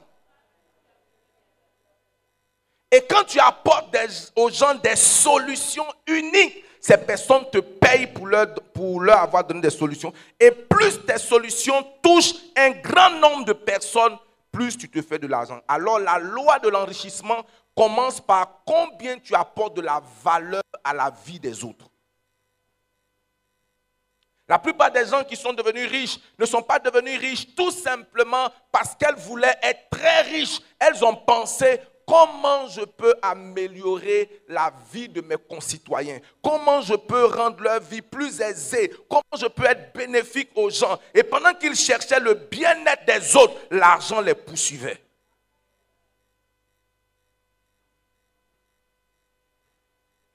Et quand tu apportes aux gens des solutions uniques, ces personnes te payent pour leur, pour leur avoir donné des solutions. Et plus tes solutions touchent un grand nombre de personnes, plus tu te fais de l'argent. Alors la loi de l'enrichissement commence par combien tu apportes de la valeur à la vie des autres. La plupart des gens qui sont devenus riches ne sont pas devenus riches tout simplement parce qu'elles voulaient être très riches. Elles ont pensé comment je peux améliorer la vie de mes concitoyens, comment je peux rendre leur vie plus aisée, comment je peux être bénéfique aux gens? Et pendant qu'ils cherchaient le bien-être des autres, l'argent les poursuivait.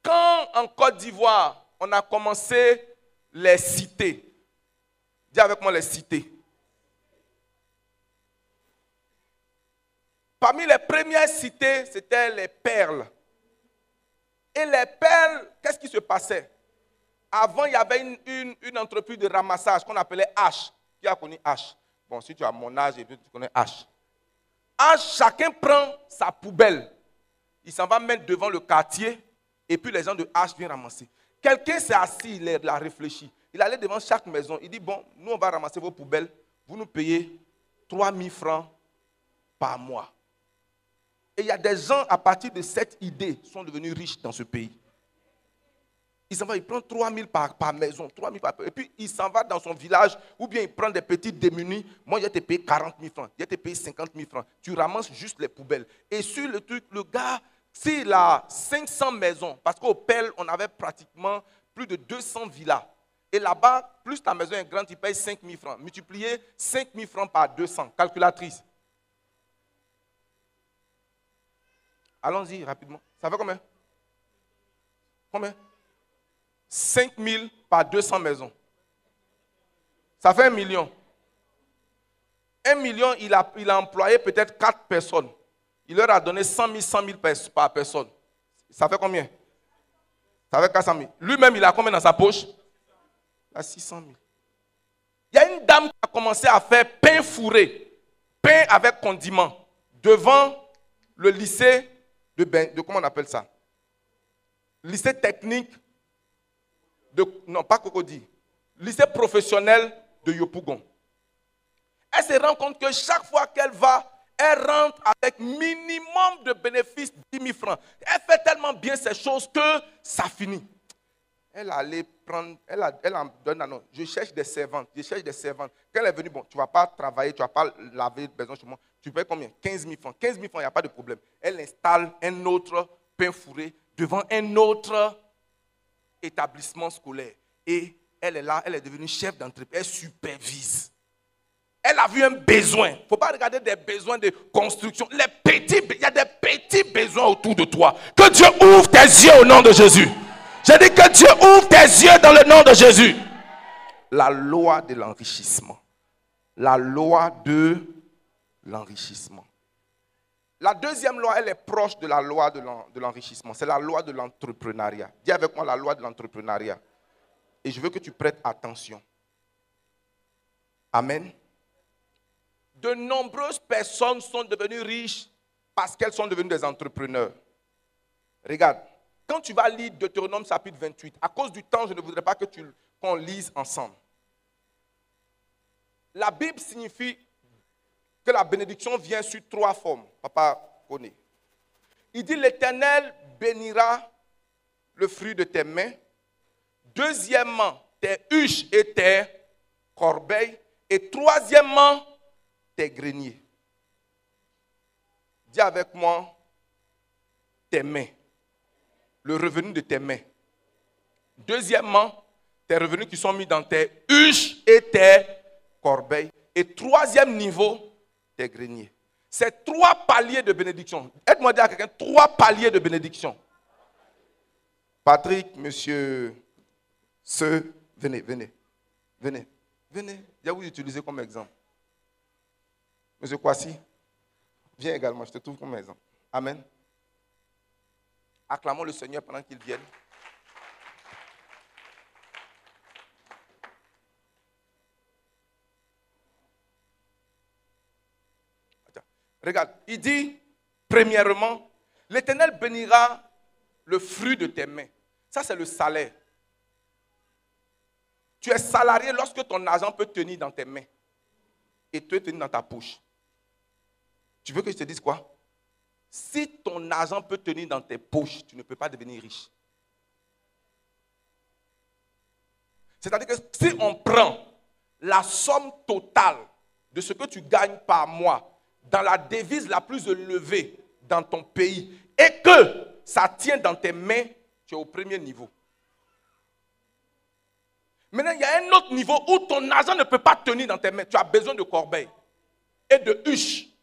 Quand en Côte d'Ivoire, on a commencé les cités, dis avec moi les cités. Parmi les premières cités, c'était les perles. Et les perles, qu'est-ce qui se passait? Avant, il y avait une, entreprise de ramassage qu'on appelait H. Qui a connu H? Bon, si tu as mon âge tu connais H. H, chacun prend sa poubelle. Il s'en va mettre devant le quartier et puis les gens de H viennent ramasser. Quelqu'un s'est assis, il a réfléchi. Il allait devant chaque maison. Il dit, bon, nous on va ramasser vos poubelles. Vous nous payez 3 000 francs par mois. Et il y a des gens, à partir de cette idée, sont devenus riches dans ce pays. Il s'en va, il prend 3 000 par, par maison, 3 000 par, et puis il s'en va dans son village, ou bien il prend des petits démunis. Moi, a te payé 40 000 francs, a te payé 50 000 francs. Tu ramasses juste les poubelles. Et sur le truc, le gars, s'il a 500 maisons, parce qu'au Pelle, on avait pratiquement plus de 200 villas. Et là-bas, plus ta maison est grande, tu payes 5 000 francs. Multipliez 5 000 francs par 200. Calculatrice. Allons-y rapidement. Ça fait combien? Combien? 5 000 par 200 maisons. Ça fait un million. Un million, il a, employé peut-être 4 personnes. Il leur a donné 100 000, 100 000 par personne. Ça fait combien? Ça fait 400 000. Lui-même, il a combien dans sa poche? Il a 600 000. Il y a une dame qui a commencé à faire pain fourré, pain avec condiment, devant le lycée de, ben, de comment on appelle ça? Lycée technique de, non pas Cocody, lycée professionnel de Yopougon. Elle se rend compte que chaque fois qu'elle va, elle rentre avec minimum de bénéfices 10 000 francs. Elle fait tellement bien ces choses que ça finit. Elle allait prendre, elle, en donne un nom. Je cherche des servantes, je cherche des servantes. Quand elle est venue, bon, tu ne vas pas travailler, tu ne vas pas laver besoin chez moi. Tu payes combien? 15 000 francs. 15 000 francs, il n'y a pas de problème. Elle installe un autre pain fourré devant un autre établissement scolaire. Et elle est là, elle est devenue chef d'entreprise, elle supervise. Elle a vu un besoin. Il ne faut pas regarder des besoins de construction. Les petits, il y a des petits besoins autour de toi. Que Dieu ouvre tes yeux au nom de Jésus. Je dis que Dieu ouvre tes yeux dans le nom de Jésus. La loi de l'enrichissement. La loi de l'enrichissement. La deuxième loi, elle est proche de la loi de l'enrichissement. C'est la loi de l'entrepreneuriat. Dis avec moi la loi de l'entrepreneuriat. Et je veux que tu prêtes attention. Amen. De nombreuses personnes sont devenues riches parce qu'elles sont devenues des entrepreneurs. Regarde, quand tu vas lire Deutéronome chapitre 28, à cause du temps, je ne voudrais pas que tu, qu'on lise ensemble. La Bible signifie que la bénédiction vient sur trois formes. Papa connaît. Il dit l'Éternel bénira le fruit de tes mains. Deuxièmement, tes huches et tes corbeilles. Et troisièmement, tes greniers. Dis avec moi, tes mains le revenu de tes mains. Deuxièmement, tes revenus qui sont mis dans tes huches et tes corbeilles. Et troisième niveau, tes greniers. C'est trois paliers de bénédiction. Aide-moi à dire à quelqu'un, trois paliers de bénédiction. Patrick, monsieur, ce, venez, venez, venez, venez. Je vais vous utiliser comme exemple. Monsieur Kwasi, viens également, je te trouve comme exemple. Amen. Acclamons le Seigneur pendant qu'il vienne. Regarde, il dit, premièrement, l'Éternel bénira le fruit de tes mains. Ça, c'est le salaire. Tu es salarié lorsque ton argent peut tenir dans tes mains et te tenir dans ta poche. Tu veux que je te dise quoi? Si ton argent peut tenir dans tes poches, tu ne peux pas devenir riche. C'est-à-dire que si on prend la somme totale de ce que tu gagnes par mois dans la devise la plus élevée dans ton pays et que ça tient dans tes mains, tu es au premier niveau. Maintenant, il y a un autre niveau où ton argent ne peut pas tenir dans tes mains. Tu as besoin de corbeilles et de huches.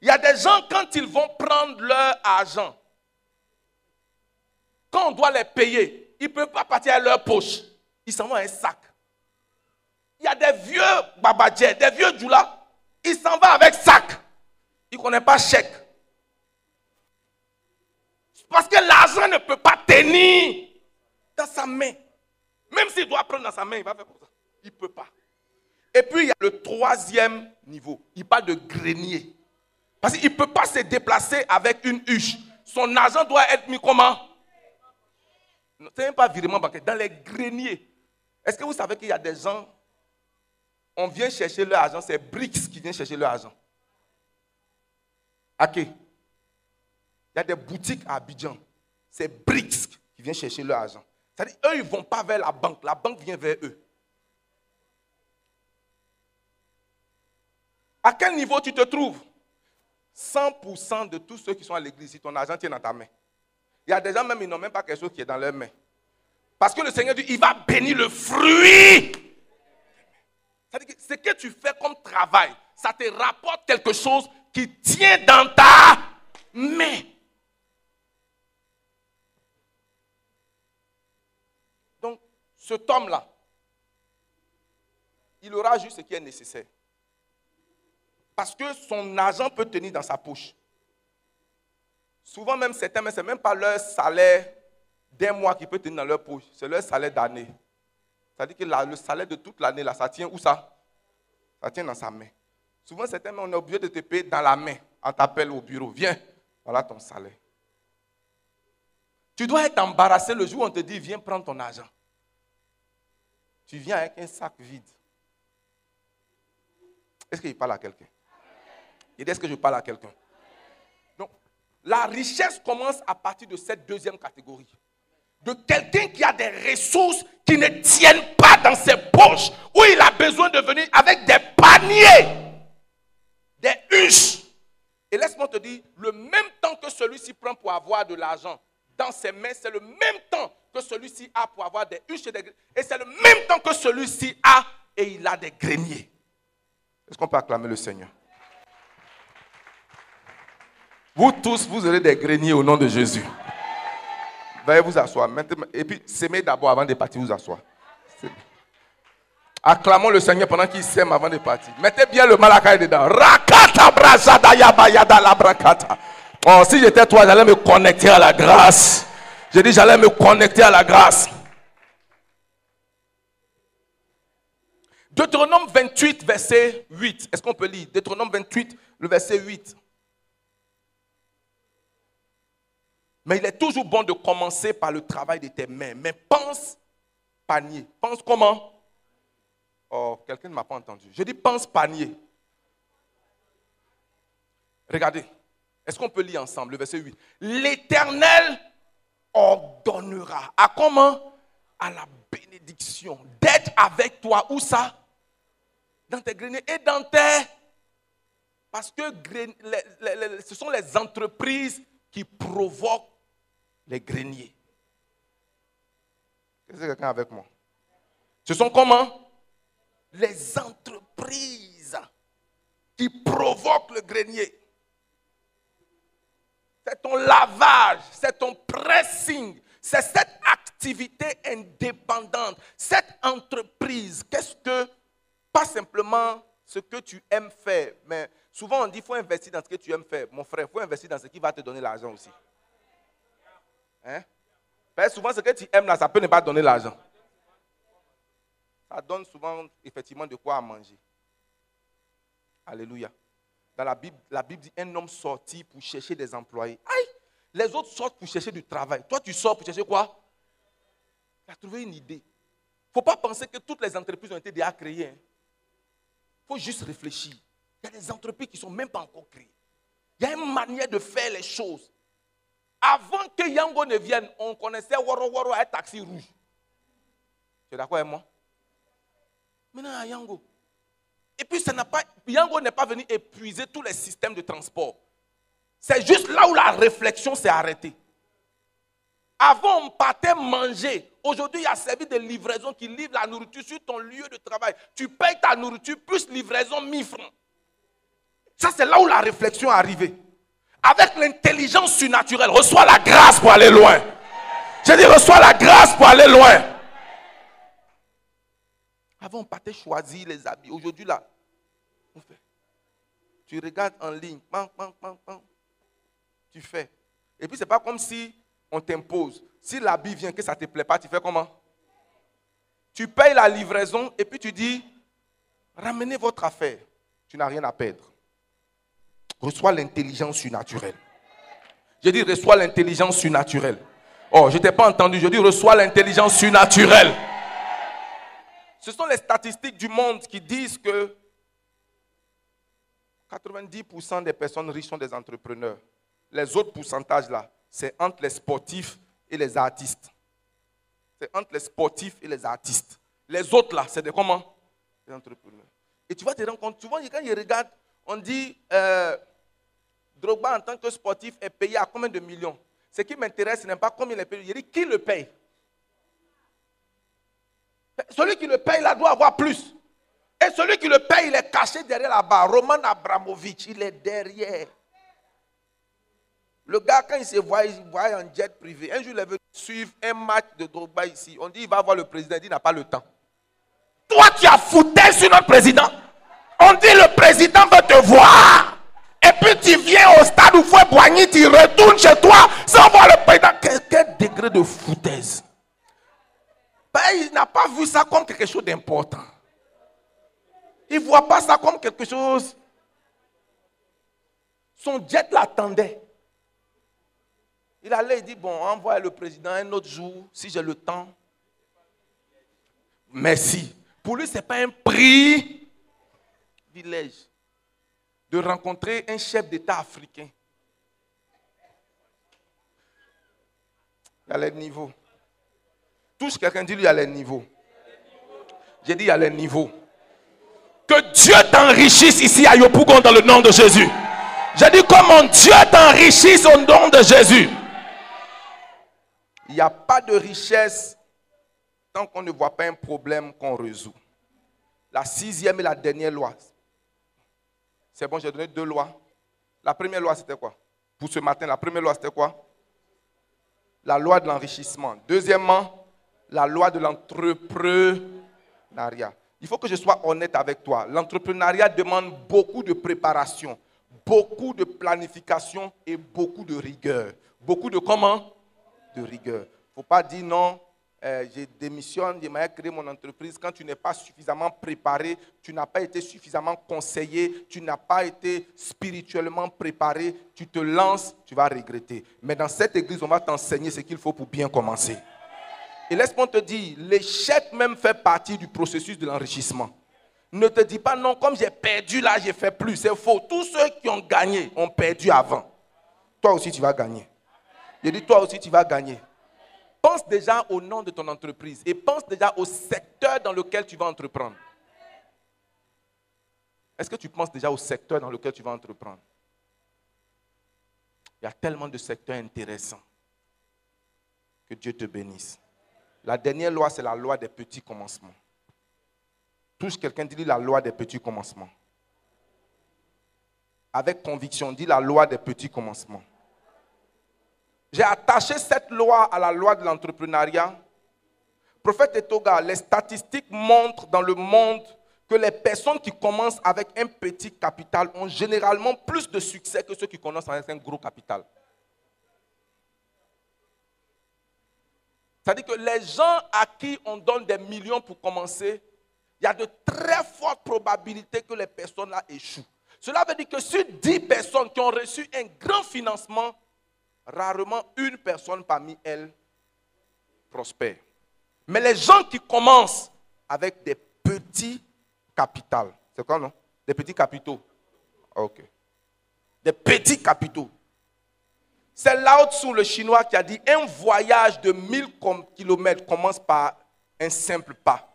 Il y a des gens, quand ils vont prendre leur argent, quand on doit les payer, ils ne peuvent pas partir à leur poche. Ils s'en vont à un sac. Il y a des vieux babadjés, des vieux djoula, ils s'en vont avec sac. Ils ne connaissent pas chèque. Parce que l'argent ne peut pas tenir dans sa main. Même s'il doit prendre dans sa main, il va faire. Il ne peut pas. Et puis il y a le troisième niveau. Il parle de grenier. Parce qu'il ne peut pas se déplacer avec une huche. Son argent doit être mis comment? Ce n'est pas virement bancaire. Dans les greniers. Est-ce que vous savez qu'il y a des gens, on vient chercher leur argent, c'est BRICS qui vient chercher leur argent. Ok. Il y a des boutiques à Abidjan, c'est BRICS qui vient chercher leur argent. C'est-à-dire, eux, ils ne vont pas vers la banque, la banque vient vers eux. À quel niveau tu te trouves? 100% de tous ceux qui sont à l'église, si ton argent tient dans ta main. Il y a des gens même, ils n'ont même pas quelque chose qui est dans leur main. Parce que le Seigneur dit, il va bénir le fruit. C'est-à-dire que ce que tu fais comme travail, ça te rapporte quelque chose qui tient dans ta main. Donc, cet homme-là, il aura juste ce qui est nécessaire. Parce que son argent peut tenir dans sa poche. Souvent même certains, mais ce n'est même pas leur salaire d'un mois qui peut tenir dans leur poche, c'est leur salaire d'année. C'est-à-dire que le salaire de toute l'année, là, ça tient où ça? Ça tient dans sa main. Souvent, certains, on est obligé de te payer dans la main. On t'appelle au bureau, viens, voilà ton salaire. Tu dois être embarrassé le jour où on te dit, viens prendre ton argent. Tu viens avec un sac vide. Est-ce qu'il parle à quelqu'un? Il dit, est-ce que je parle à quelqu'un? Donc, la richesse commence à partir de cette deuxième catégorie de quelqu'un qui a des ressources qui ne tiennent pas dans ses poches, où il a besoin de venir avec des paniers, des huches. Et laisse-moi te dire, le même temps que celui-ci prend pour avoir de l'argent dans ses mains, c'est le même temps que celui-ci a pour avoir des huches et des Et c'est le même temps que celui-ci a et il a des greniers. Est-ce qu'on peut acclamer le Seigneur? Vous tous, vous aurez des greniers au nom de Jésus. Veuillez vous asseoir. Et puis, s'aimer d'abord avant de partir, vous asseoir. Acclamons le Seigneur pendant qu'il s'aime avant de partir. Mettez bien le malakai dedans. Rakata brazada yabayada la brakata. Oh, si j'étais toi, j'allais me connecter à la grâce. J'ai dit, j'allais me connecter à la grâce. Deutéronome 28, verset 8. Est-ce qu'on peut lire? Deutéronome 28, le verset 8. Mais il est toujours bon de commencer par le travail de tes mains. Mais pense panier. Pense comment? Oh, quelqu'un ne m'a pas entendu. Je dis pense panier. Regardez. Est-ce qu'on peut lire ensemble le verset 8 L'Éternel ordonnera. À comment? À la bénédiction. D'être avec toi. Où ça? Dans tes greniers et dans tes... Parce que ce sont les entreprises qui provoquent les greniers. Est-ce que quelqu'un avec moi? Ce sont comment? Les entreprises qui provoquent le grenier. C'est ton lavage, c'est ton pressing, c'est cette activité indépendante, cette entreprise. Qu'est-ce que, pas simplement ce que tu aimes faire, mais souvent on dit qu'il faut investir dans ce que tu aimes faire. Mon frère, il faut investir dans ce qui va te donner l'argent aussi. Hein? souvent, ce que tu aimes là, ça peut ne pas donner l'argent. Ça donne souvent effectivement de quoi à manger. Alléluia. Dans la Bible, la Bible dit un homme sorti pour chercher des employés. Aïe! Les autres sortent pour chercher du travail. Toi, tu sors pour chercher quoi? Tu as trouvé une idée. Il ne faut pas penser que toutes les entreprises ont été déjà créées. Il hein. faut juste réfléchir. Il y a des entreprises qui ne sont même pas encore créées. Il y a une manière de faire les choses. Avant que Yango ne vienne, on connaissait Woro Woro un taxi rouge. Tu es d'accord avec moi? Maintenant, à Yango. Et puis, ça pas, Yango n'est pas venu épuiser tous les systèmes de transport. C'est juste là où la réflexion s'est arrêtée. Avant, on partait manger. Aujourd'hui, il y a servi de livraison qui livre la nourriture sur ton lieu de travail. Tu payes ta nourriture plus livraison 1000 francs. Ça, c'est là où la réflexion est arrivée. Avec l'intelligence surnaturelle, reçois la grâce pour aller loin. J'ai dit, reçois la grâce pour aller loin. Avant, on partait choisir les habits. Aujourd'hui, là, on fait. Tu regardes en ligne, tu fais. Et puis, ce n'est pas comme si on t'impose. Si l'habit vient, que ça ne te plaît pas, tu fais comment? Tu payes la livraison et puis tu dis, ramenez votre affaire. Tu n'as rien à perdre. Reçois l'intelligence surnaturelle. Je dis, reçois l'intelligence surnaturelle. Oh, je ne t'ai pas entendu. Je dis, reçois l'intelligence surnaturelle. Ce sont les statistiques du monde qui disent que 90% des personnes riches sont des entrepreneurs. Les autres pourcentages là, c'est entre les sportifs et les artistes. C'est entre les sportifs et les artistes. Les autres là, c'est des comment? Des entrepreneurs. Et tu vas te rendre compte, vois, quand ils regardent, on dit, euh, Drogba en tant que sportif est payé à combien de millions? Ce qui m'intéresse, ce n'est pas combien il est payé, il dit qui le paye? Celui qui le paye, il doit avoir plus. Et celui qui le paye, il est caché derrière là-bas. Roman Abramovich, il est derrière. Le gars, quand il se voit, il voit en jet privé. Un jour, il est venu suivre un match de Drogba ici. On dit, il va voir le président. Il dit, il n'a pas le temps. Toi, tu as foutu sur notre président. On dit, le président veut te voir. Et puis, tu viens au stade où faut Boigny, tu retournes chez toi sans voir le président. Quel, degré de foutaise. Ben, il n'a pas vu ça comme quelque chose d'important. Il ne voit pas ça comme quelque chose. Son jet l'attendait. Il allait, il dit, bon, envoie le président un autre jour, si j'ai le temps. Merci. Pour lui, ce n'est pas un prix village de rencontrer un chef d'État africain. Il y a les niveaux. Touche quelqu'un, dit lui, il y a les niveaux. J'ai dit, il y a les niveaux. Que Dieu t'enrichisse ici à Yopougon dans le nom de Jésus. J'ai dit, comment Dieu t'enrichisse au nom de Jésus. Il n'y a pas de richesse tant qu'on ne voit pas un problème qu'on résout. La sixième et la dernière loi. C'est bon, j'ai donné deux lois. La première loi, c'était quoi? Pour ce matin, la première loi, c'était quoi? La loi de l'enrichissement. Deuxièmement, la loi de l'entrepreneuriat. Il faut que je sois honnête avec toi. L'entrepreneuriat demande beaucoup de préparation, beaucoup de planification et beaucoup de rigueur. Beaucoup de comment? De rigueur. Il ne faut pas dire non, euh, je démissionne, j'aimerais créer mon entreprise. Quand tu n'es pas suffisamment préparé, tu n'as pas été suffisamment conseillé, tu n'as pas été spirituellement préparé, tu te lances, tu vas regretter. Mais dans cette église, on va t'enseigner ce qu'il faut pour bien commencer. Et laisse-moi te dire, l'échec même fait partie du processus de l'enrichissement. Ne te dis pas non, comme j'ai perdu là, j'ai fait plus. C'est faux. Tous ceux qui ont gagné ont perdu avant. Toi aussi, tu vas gagner. Je dis, toi aussi, tu vas gagner. Pense déjà au nom de ton entreprise et pense déjà au secteur dans lequel tu vas entreprendre. Est-ce que tu penses déjà au secteur dans lequel tu vas entreprendre? Il y a tellement de secteurs intéressants. Que Dieu te bénisse. La dernière loi, c'est la loi des petits commencements. Touche quelqu'un, dit la loi des petits commencements. Avec conviction, dit la loi des petits commencements. J'ai attaché cette loi à la loi de l'entrepreneuriat. Prophète Etoga, les statistiques montrent dans le monde que les personnes qui commencent avec un petit capital ont généralement plus de succès que ceux qui commencent avec un gros capital. C'est-à-dire que les gens à qui on donne des millions pour commencer, il y a de très fortes probabilités que les personnes-là échouent. Cela veut dire que sur 10 personnes qui ont reçu un grand financement, rarement une personne parmi elles prospère. Mais les gens qui commencent avec des petits capitaux, c'est quoi non? Des petits capitaux. Ok. Des petits capitaux. C'est Lao Tzu, le chinois, qui a dit un voyage de 1000 km commence par un simple pas.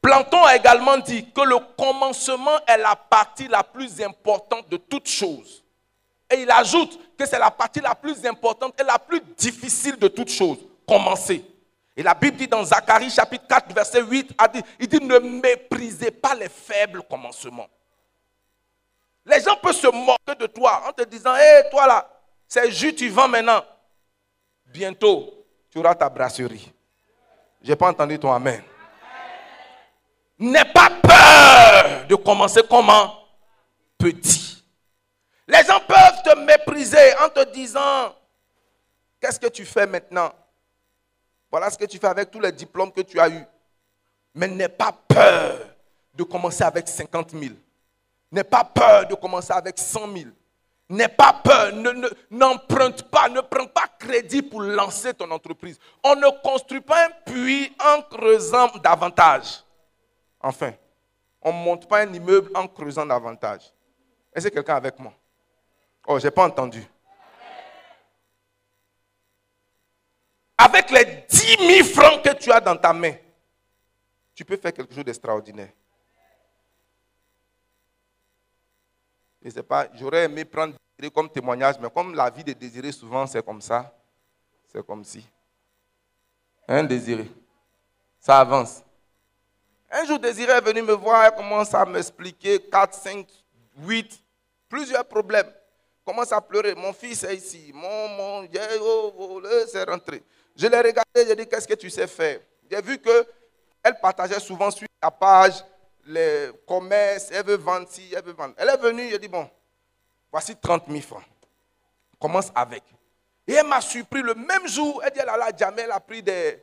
Planton a également dit que le commencement est la partie la plus importante de toute chose. Et il ajoute que c'est la partie la plus importante et la plus difficile de toute chose. Commencer. Et la Bible dit dans Zacharie chapitre 4 verset 8, il dit ne méprisez pas les faibles commencements. Les gens peuvent se moquer de toi en te disant, hé toi là, c'est juste tu vends maintenant. Bientôt, tu auras ta brasserie. Je n'ai pas entendu ton amen. N'aie pas peur de commencer comment Petit. Les gens peuvent te mépriser en te disant, qu'est-ce que tu fais maintenant? Voilà ce que tu fais avec tous les diplômes que tu as eus. Mais n'aie pas peur de commencer avec 50 000. N'aie pas peur de commencer avec 100 000. N'aie pas peur, n'emprunte pas, ne prends pas crédit pour lancer ton entreprise. On ne construit pas un puits en creusant davantage. Enfin, on ne monte pas un immeuble en creusant davantage. Est-ce que quelqu'un avec moi? Oh, je n'ai pas entendu. Avec les 10 000 francs que tu as dans ta main, tu peux faire quelque chose d'extraordinaire. Je ne sais pas, j'aurais aimé prendre comme témoignage, mais comme la vie de Désiré, souvent, c'est comme ça. C'est comme si. Hein, Désiré Ça avance. Un jour, Désiré est venu me voir, elle commence à m'expliquer 4, 5, 8, plusieurs problèmes. Commence à pleurer. Mon fils est ici. Mon, mon, oh, oh, c'est rentré. Je l'ai regardé, j'ai dit, qu'est-ce que tu sais faire? J'ai vu qu'elle partageait souvent sur la page les commerces, elle veut vendre ci, elle veut vendre. Elle est venue, j'ai dit, bon, voici 30 000 francs. Commence avec. Et elle m'a surpris le même jour. Elle dit, elle a jamais, elle a pris des,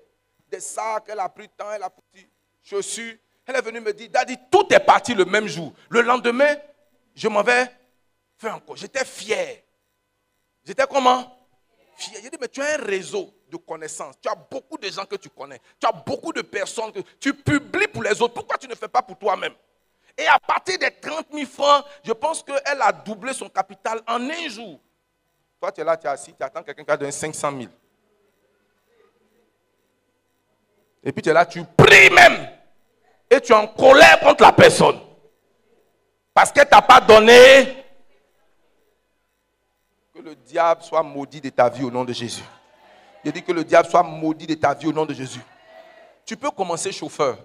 des sacs, elle a pris temps, elle a pris des chaussures. Elle est venue me dire, Daddy, tout est parti le même jour. Le lendemain, je m'en vais encore. J'étais fier. J'étais comment? Fier. J'ai dit, mais tu as un réseau de connaissances. Tu as beaucoup de gens que tu connais. Tu as beaucoup de personnes que tu publies pour les autres. Pourquoi tu ne fais pas pour toi-même? Et à partir des 30 000 francs, je pense qu'elle a doublé son capital en un jour. Toi, tu es là, tu es assis, tu attends quelqu'un qui a donné 500 000. Et puis tu es là, tu pries même. Et tu es en colère contre la personne. Parce qu'elle ne t'a pas donné. Le diable soit maudit de ta vie au nom de Jésus. Je dis que le diable soit maudit de ta vie au nom de Jésus. Tu peux commencer chauffeur.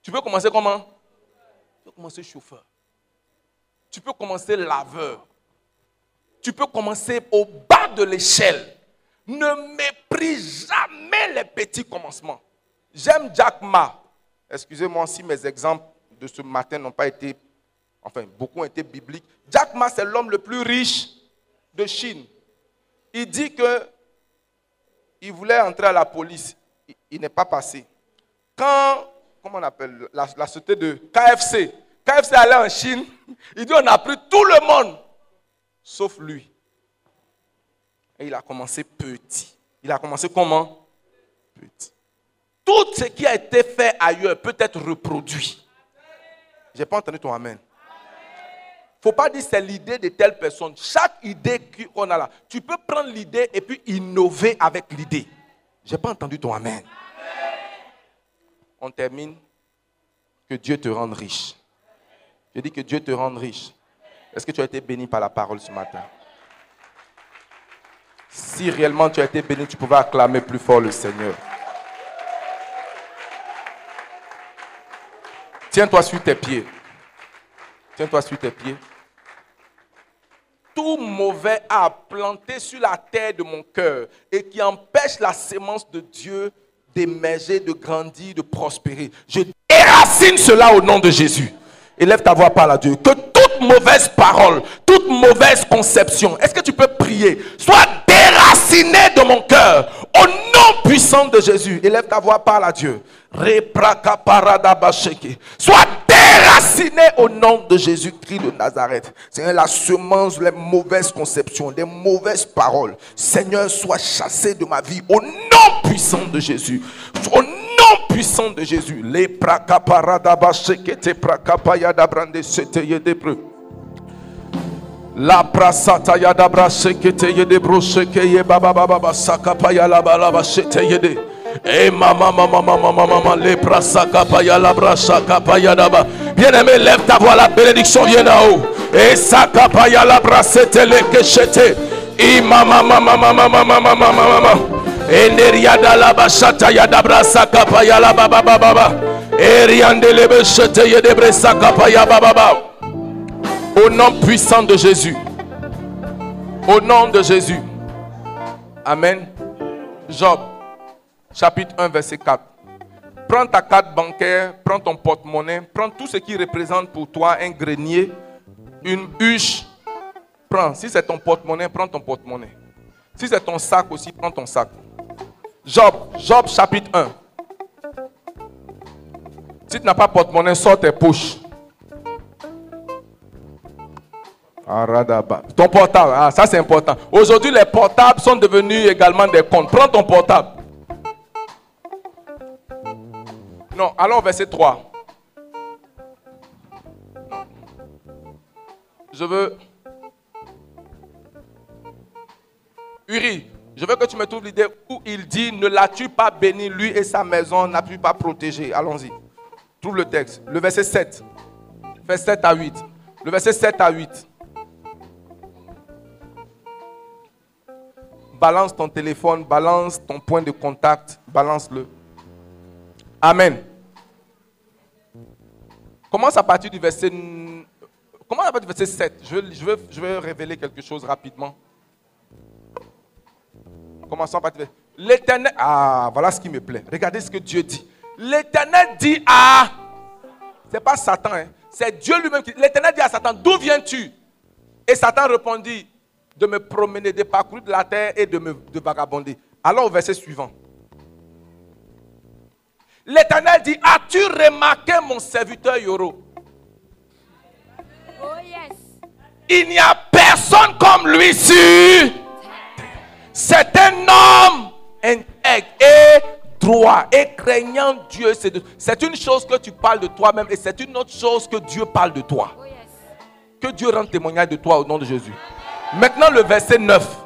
Tu peux commencer comment? Tu peux commencer chauffeur. Tu peux commencer laveur. Tu peux commencer au bas de l'échelle. Ne méprise jamais les petits commencements. J'aime Jack Ma. Excusez-moi si mes exemples de ce matin n'ont pas été, enfin, beaucoup ont été bibliques. Jack Ma, c'est l'homme le plus riche de Chine. Il dit que il voulait entrer à la police. Il, n'est pas passé. Quand, comment on appelle, la, société de KFC, KFC allait en Chine, (laughs) il dit on a pris tout le monde, sauf lui. Et il a commencé petit. Il a commencé comment? Petit. Tout ce qui a été fait ailleurs peut être reproduit. Je n'ai pas entendu ton amen faut pas dire c'est l'idée de telle personne. Chaque idée qu'on a là, tu peux prendre l'idée et puis innover avec l'idée. Je n'ai pas entendu ton amen. On termine. Que Dieu te rende riche. Je dis que Dieu te rende riche. Est-ce que tu as été béni par la parole ce matin? Si réellement tu as été béni, tu pouvais acclamer plus fort le Seigneur. Tiens-toi sur tes pieds. Tiens-toi sur tes pieds tout mauvais à planter sur la terre de mon cœur et qui empêche la sémence de Dieu d'émerger, de grandir, de prospérer. Je déracine cela au nom de Jésus. Élève ta voix par la Dieu. Que toute mauvaise parole, toute mauvaise conception, est-ce que tu peux prier, soit déracinée de mon cœur au nom puissant de Jésus. Élève ta voix par la Dieu. Soit déraciné au nom de Jésus-Christ de Nazareth. Seigneur, la semence, les mauvaises conceptions, les mauvaises paroles. Seigneur, soit chassé de ma vie au nom puissant de Jésus. Au nom puissant de Jésus. Les La prasata ya da brasekete ye de broseke ye baba baba baba sakapa ya la balaba shete ye de. Eh mama mama mama mama mama le prasaka ya la brasaka ya daba. Bien-aimé, lève ta voix, la bénédiction vient d'en haut. Et sakapa ya la brasete le keshete. I mama mama mama mama mama mama mama. Enderia da la bashata ya da brasaka ya la baba baba baba. Eriande le beshete ye de bresaka ya baba baba. Au nom puissant de Jésus. Au nom de Jésus. Amen. Job, chapitre 1, verset 4. Prends ta carte bancaire, prends ton porte-monnaie, prends tout ce qui représente pour toi un grenier, une huche. Prends. Si c'est ton porte-monnaie, prends ton porte-monnaie. Si c'est ton sac aussi, prends ton sac. Job, Job chapitre 1. Si tu n'as pas porte-monnaie, sors tes poches. Ton portable, ah, ça c'est important. Aujourd'hui, les portables sont devenus également des comptes. Prends ton portable. Non, allons au verset 3. Je veux. Uri, je veux que tu me trouves l'idée où il dit Ne l'as-tu pas béni, lui et sa maison, n'a-tu pas protégé? Allons-y. Trouve le texte. Le verset 7. Verset 7 à 8. Le verset 7 à 8. Balance ton téléphone, balance ton point de contact, balance-le. Amen. Commence à partir du verset, commence à partir du verset 7. Je, je, révéler quelque chose rapidement. Commençons verset. L'éternel, ah, voilà ce qui me plaît. Regardez ce que Dieu dit. L'éternel dit à, c'est pas Satan, hein. c'est Dieu lui-même qui, l'éternel dit à Satan, d'où viens-tu? Et Satan répondit, de me promener, de parcourir de la terre et de me de vagabonder. Alors au verset suivant. L'Éternel dit, as-tu remarqué mon serviteur Yoro? Oh yes. Il n'y a personne comme lui sur. C'est un homme intègre et droit et craignant Dieu. C'est une chose que tu parles de toi-même et c'est une autre chose que Dieu parle de toi. Oh yes. Que Dieu rende témoignage de toi au nom de Jésus. Maintenant le verset 9.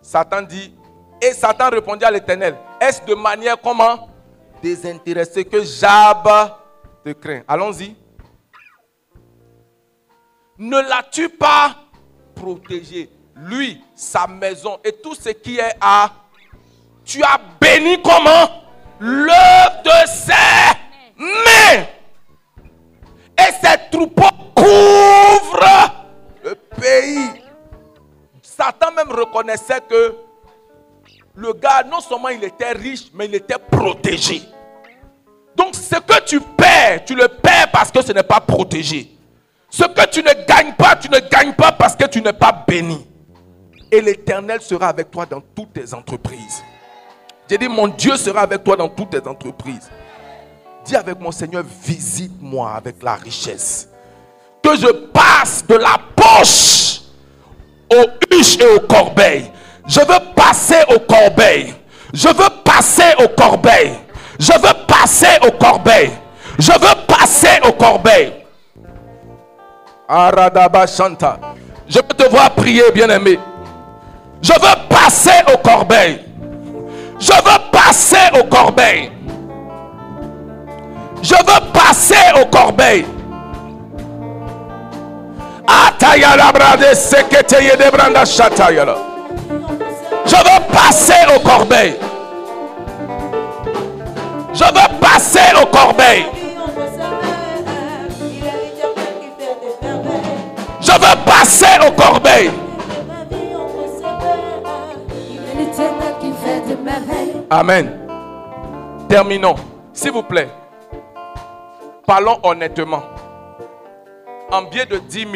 Satan dit, et Satan répondit à l'Éternel, est-ce de manière comment? Désintéressée que Jab te craint. Allons-y. Ne l'as-tu pas protégé? Lui, sa maison et tout ce qui est à... Tu as béni comment? L'œuvre de ses mains. Et ses troupeaux couvrent le pays. Satan même reconnaissait que le gars, non seulement il était riche, mais il était protégé. Donc ce que tu perds, tu le perds parce que ce n'est pas protégé. Ce que tu ne gagnes pas, tu ne gagnes pas parce que tu n'es pas béni. Et l'Éternel sera avec toi dans toutes tes entreprises. J'ai dit, mon Dieu sera avec toi dans toutes tes entreprises. Dis avec mon Seigneur, visite-moi avec la richesse. Que je passe de la poche aux huches et aux corbeilles. Je veux passer aux corbeilles. Je veux passer aux corbeilles. Je veux passer aux corbeilles. Je veux passer aux corbeilles. Aradaba Shanta. Je veux te voir prier, bien-aimé. Je veux passer aux corbeilles. Je veux passer aux corbeilles. Je veux passer aux corbeilles. Je veux passer aux corbeilles. Je veux passer aux corbeilles. Je veux passer aux corbeilles. Amen. Terminons. S'il vous plaît. Parlons honnêtement. En biais de 10 000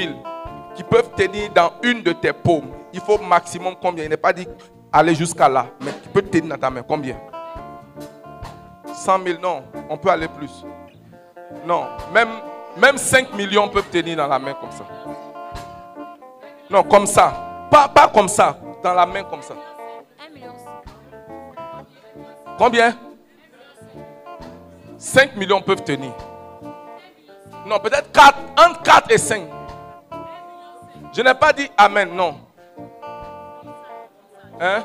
qui peuvent tenir dans une de tes paumes, il faut maximum combien? Il n'est pas dit aller jusqu'à là, mais qui peut tenir dans ta main combien? 100 000, non, on peut aller plus. Non, même, même 5 millions peuvent tenir dans la main comme ça. Non, comme ça. Pas, pas comme ça, dans la main comme ça. 1 million. Combien? 5 millions peuvent tenir. Non, peut-être 4, entre 4 et 5. Je n'ai pas dit Amen, non. Hein?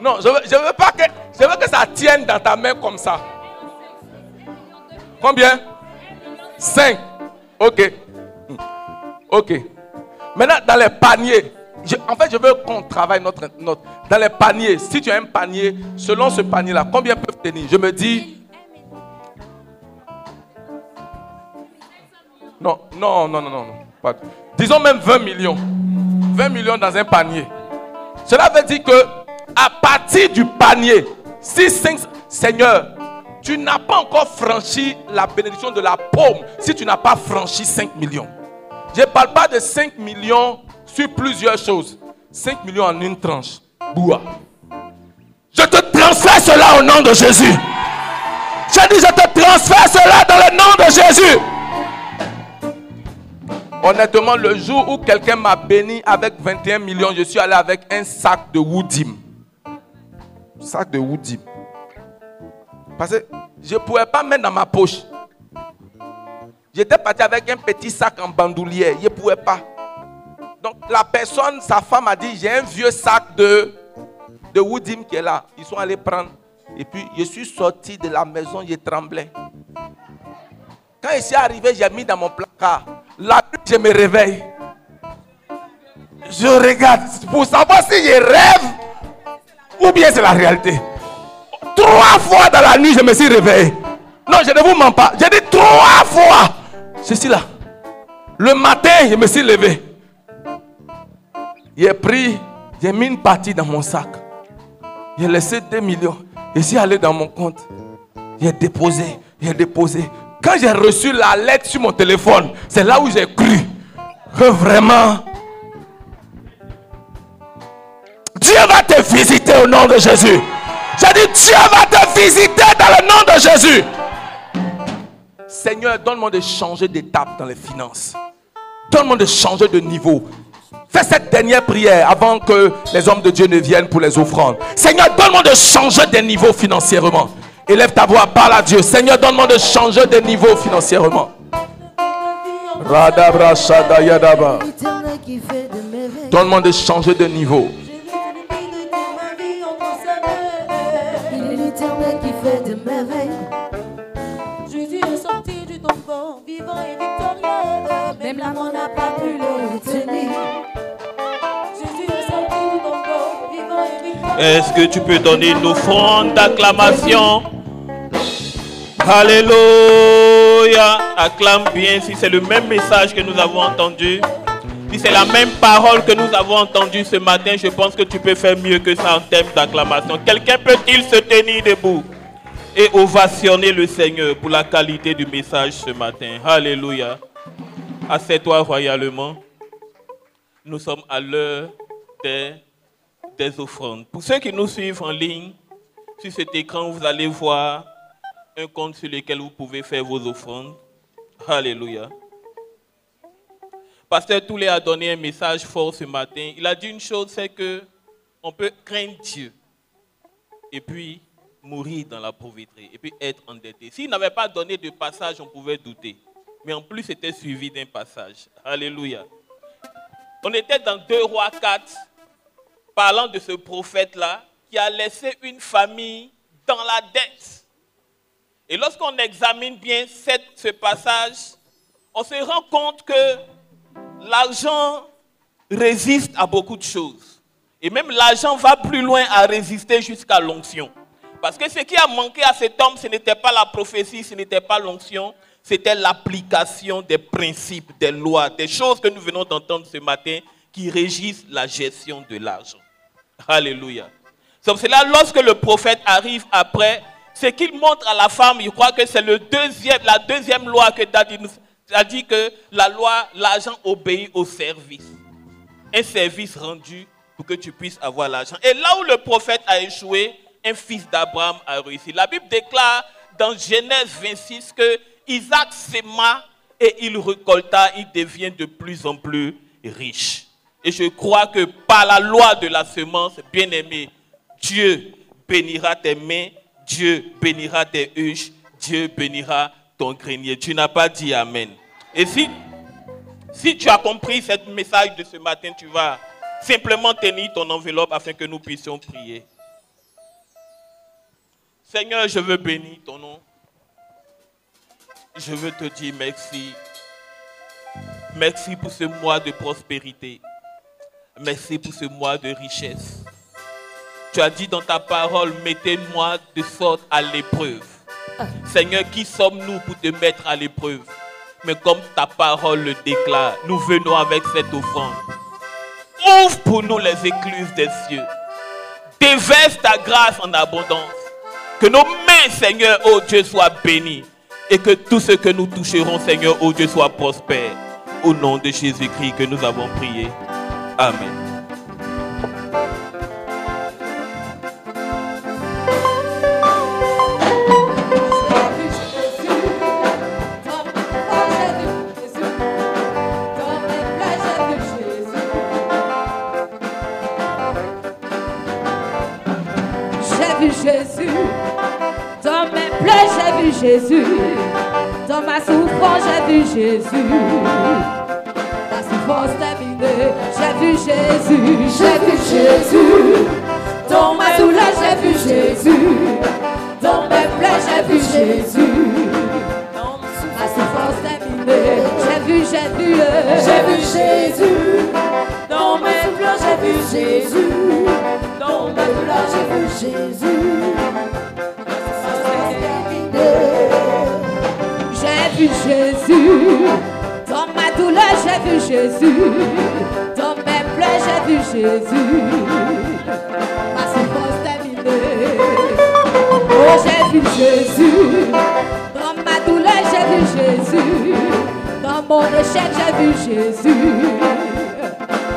Non, je veux, pas que, je veux que ça tienne dans ta main comme ça. Combien? 5. Ok. Hmm. Ok. Maintenant, dans les paniers, en fait, je veux qu'on travaille notre, notre. Dans les paniers, si tu as un panier, selon ce panier-là, combien peuvent tenir? Je me dis. Non, non, non, non, non. Disons même 20 millions. 20 millions dans un panier. Cela veut dire que à partir du panier, si 5 Seigneur, tu n'as pas encore franchi la bénédiction de la paume si tu n'as pas franchi 5 millions. Je ne parle pas de 5 millions sur plusieurs choses. 5 millions en une tranche. Boua. Je te transfère cela au nom de Jésus. Je dis, je te transfère cela dans le nom de Jésus. Honnêtement, le jour où quelqu'un m'a béni avec 21 millions, je suis allé avec un sac de Woodim. Sac de Woodim. Parce que je ne pouvais pas mettre dans ma poche. J'étais parti avec un petit sac en bandoulière. Je ne pouvais pas. Donc la personne, sa femme a dit, j'ai un vieux sac de, de Woodim qui est là. Ils sont allés prendre. Et puis je suis sorti de la maison, je tremblais. Quand je suis arrivé, j'ai mis dans mon placard. Me réveille. Je regarde pour savoir si je rêve ou bien c'est la réalité. Trois fois dans la nuit, je me suis réveillé. Non, je ne vous mens pas. J'ai dit trois fois. Ceci là. Le matin, je me suis levé. J'ai pris, j'ai mis une partie dans mon sac. J'ai laissé 2 millions. Je suis allé dans mon compte. J'ai déposé, j'ai déposé. Quand j'ai reçu la lettre sur mon téléphone, c'est là où j'ai cru que vraiment Dieu va te visiter au nom de Jésus. J'ai dit Dieu va te visiter dans le nom de Jésus. Seigneur, donne-moi de changer d'étape dans les finances. Donne-moi de changer de niveau. Fais cette dernière prière avant que les hommes de Dieu ne viennent pour les offrandes. Seigneur, donne-moi de changer de niveau financièrement. Élève ta voix, parle à Dieu. Seigneur, donne-moi de changer de niveau financièrement. Donne-moi de changer de niveau. Même la n'a pas pu le retenir. Est-ce que tu peux donner une offrande d'acclamation? Alléluia. Acclame bien si c'est le même message que nous avons entendu. Si c'est la même parole que nous avons entendue ce matin, je pense que tu peux faire mieux que ça en termes d'acclamation. Quelqu'un peut-il se tenir debout et ovationner le Seigneur pour la qualité du message ce matin? Alléluia. Assieds-toi royalement. Nous sommes à l'heure des des offrandes. Pour ceux qui nous suivent en ligne, sur cet écran, vous allez voir un compte sur lequel vous pouvez faire vos offrandes. Alléluia. Pasteur Toulet a donné un message fort ce matin. Il a dit une chose, c'est que on peut craindre Dieu et puis mourir dans la pauvreté et puis être endetté. S'il n'avait pas donné de passage, on pouvait douter. Mais en plus, c'était suivi d'un passage. Alléluia. On était dans 2 rois 4, parlant de ce prophète-là qui a laissé une famille dans la dette. Et lorsqu'on examine bien ce passage, on se rend compte que l'argent résiste à beaucoup de choses. Et même l'argent va plus loin à résister jusqu'à l'onction. Parce que ce qui a manqué à cet homme, ce n'était pas la prophétie, ce n'était pas l'onction, c'était l'application des principes, des lois, des choses que nous venons d'entendre ce matin qui régissent la gestion de l'argent. Alléluia. C'est cela, lorsque le prophète arrive après, ce qu'il montre à la femme, il croit que c'est deuxième, la deuxième loi que David nous a dit que la loi, l'argent obéit au service. Un service rendu pour que tu puisses avoir l'argent. Et là où le prophète a échoué, un fils d'Abraham a réussi. La Bible déclare dans Genèse 26 que Isaac s'aima et il récolta, il devient de plus en plus riche. Et je crois que par la loi de la semence, bien aimé, Dieu bénira tes mains, Dieu bénira tes huches, Dieu bénira ton grenier. Tu n'as pas dit Amen. Et si Si tu as compris ce message de ce matin, tu vas simplement tenir ton enveloppe afin que nous puissions prier. Seigneur, je veux bénir ton nom. Je veux te dire merci. Merci pour ce mois de prospérité. Merci pour ce mois de richesse. Tu as dit dans ta parole, mettez-moi de sorte à l'épreuve. Seigneur, qui sommes-nous pour te mettre à l'épreuve? Mais comme ta parole le déclare, nous venons avec cette offrande. Ouvre pour nous les écluses des cieux. Déverse ta grâce en abondance. Que nos mains, Seigneur, oh Dieu, soient bénies. Et que tout ce que nous toucherons, Seigneur, oh Dieu, soit prospère. Au nom de Jésus-Christ que nous avons prié. Amen. Jésus. Dans mes plaies, j'ai vu Jésus. Dans ma souffrance, j'ai vu Jésus. J'ai vu Jésus. J'ai vu Jésus. Dans ma douleur, j'ai vu Jésus. Dans mes plaies, j'ai vu Jésus. Ma souffrance terminée, j'ai vu, j'ai vu, j'ai vu Jésus. Dans mes pleurs, j'ai vu Jésus. Dans mes pleurs, j'ai vu Jésus. J'ai vu Jésus. Douleur, j'ai vu Jésus. Dans mes pleurs, j'ai vu Jésus. Ma souffrance terminée. Oh, j'ai vu Jésus. Dans ma douleur, j'ai vu Jésus. Dans mon échec, j'ai vu Jésus.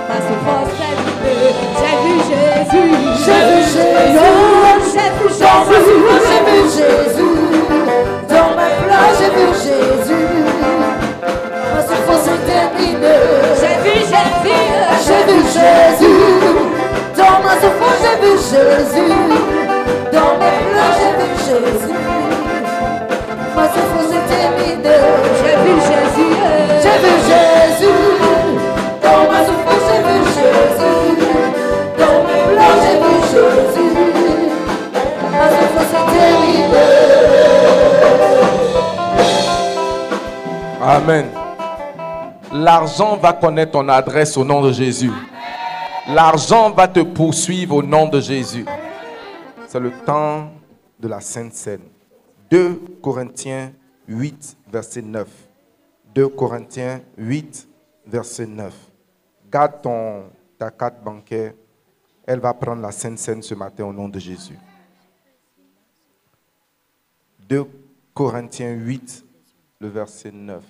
Ma souffrance terminée. J'ai vu Jésus. J'ai vu Jésus. Oh, j'ai vu Jésus. J'ai vu Jésus. Dans mes pleurs, j'ai vu Jésus. J'ai vu Jésus. J'ai vu Jésus. Dans ma souffrance, j'ai vu Jésus. Dans mes pleurs, j'ai vu Jésus. Ma souffrance est terminée. J'ai vu Jésus. J'ai vu Jésus. Dans ma souffrance, j'ai vu Jésus. Dans mes pleurs, j'ai vu Jésus. Ma souffrance est terminée. Amen. L'argent va connaître ton adresse au nom de Jésus. L'argent va te poursuivre au nom de Jésus. C'est le temps de la Sainte Seine. 2 Corinthiens 8, verset 9. 2 Corinthiens 8, verset 9. Garde ton, ta carte bancaire. Elle va prendre la Sainte Seine ce matin au nom de Jésus. 2 Corinthiens 8, le verset 9.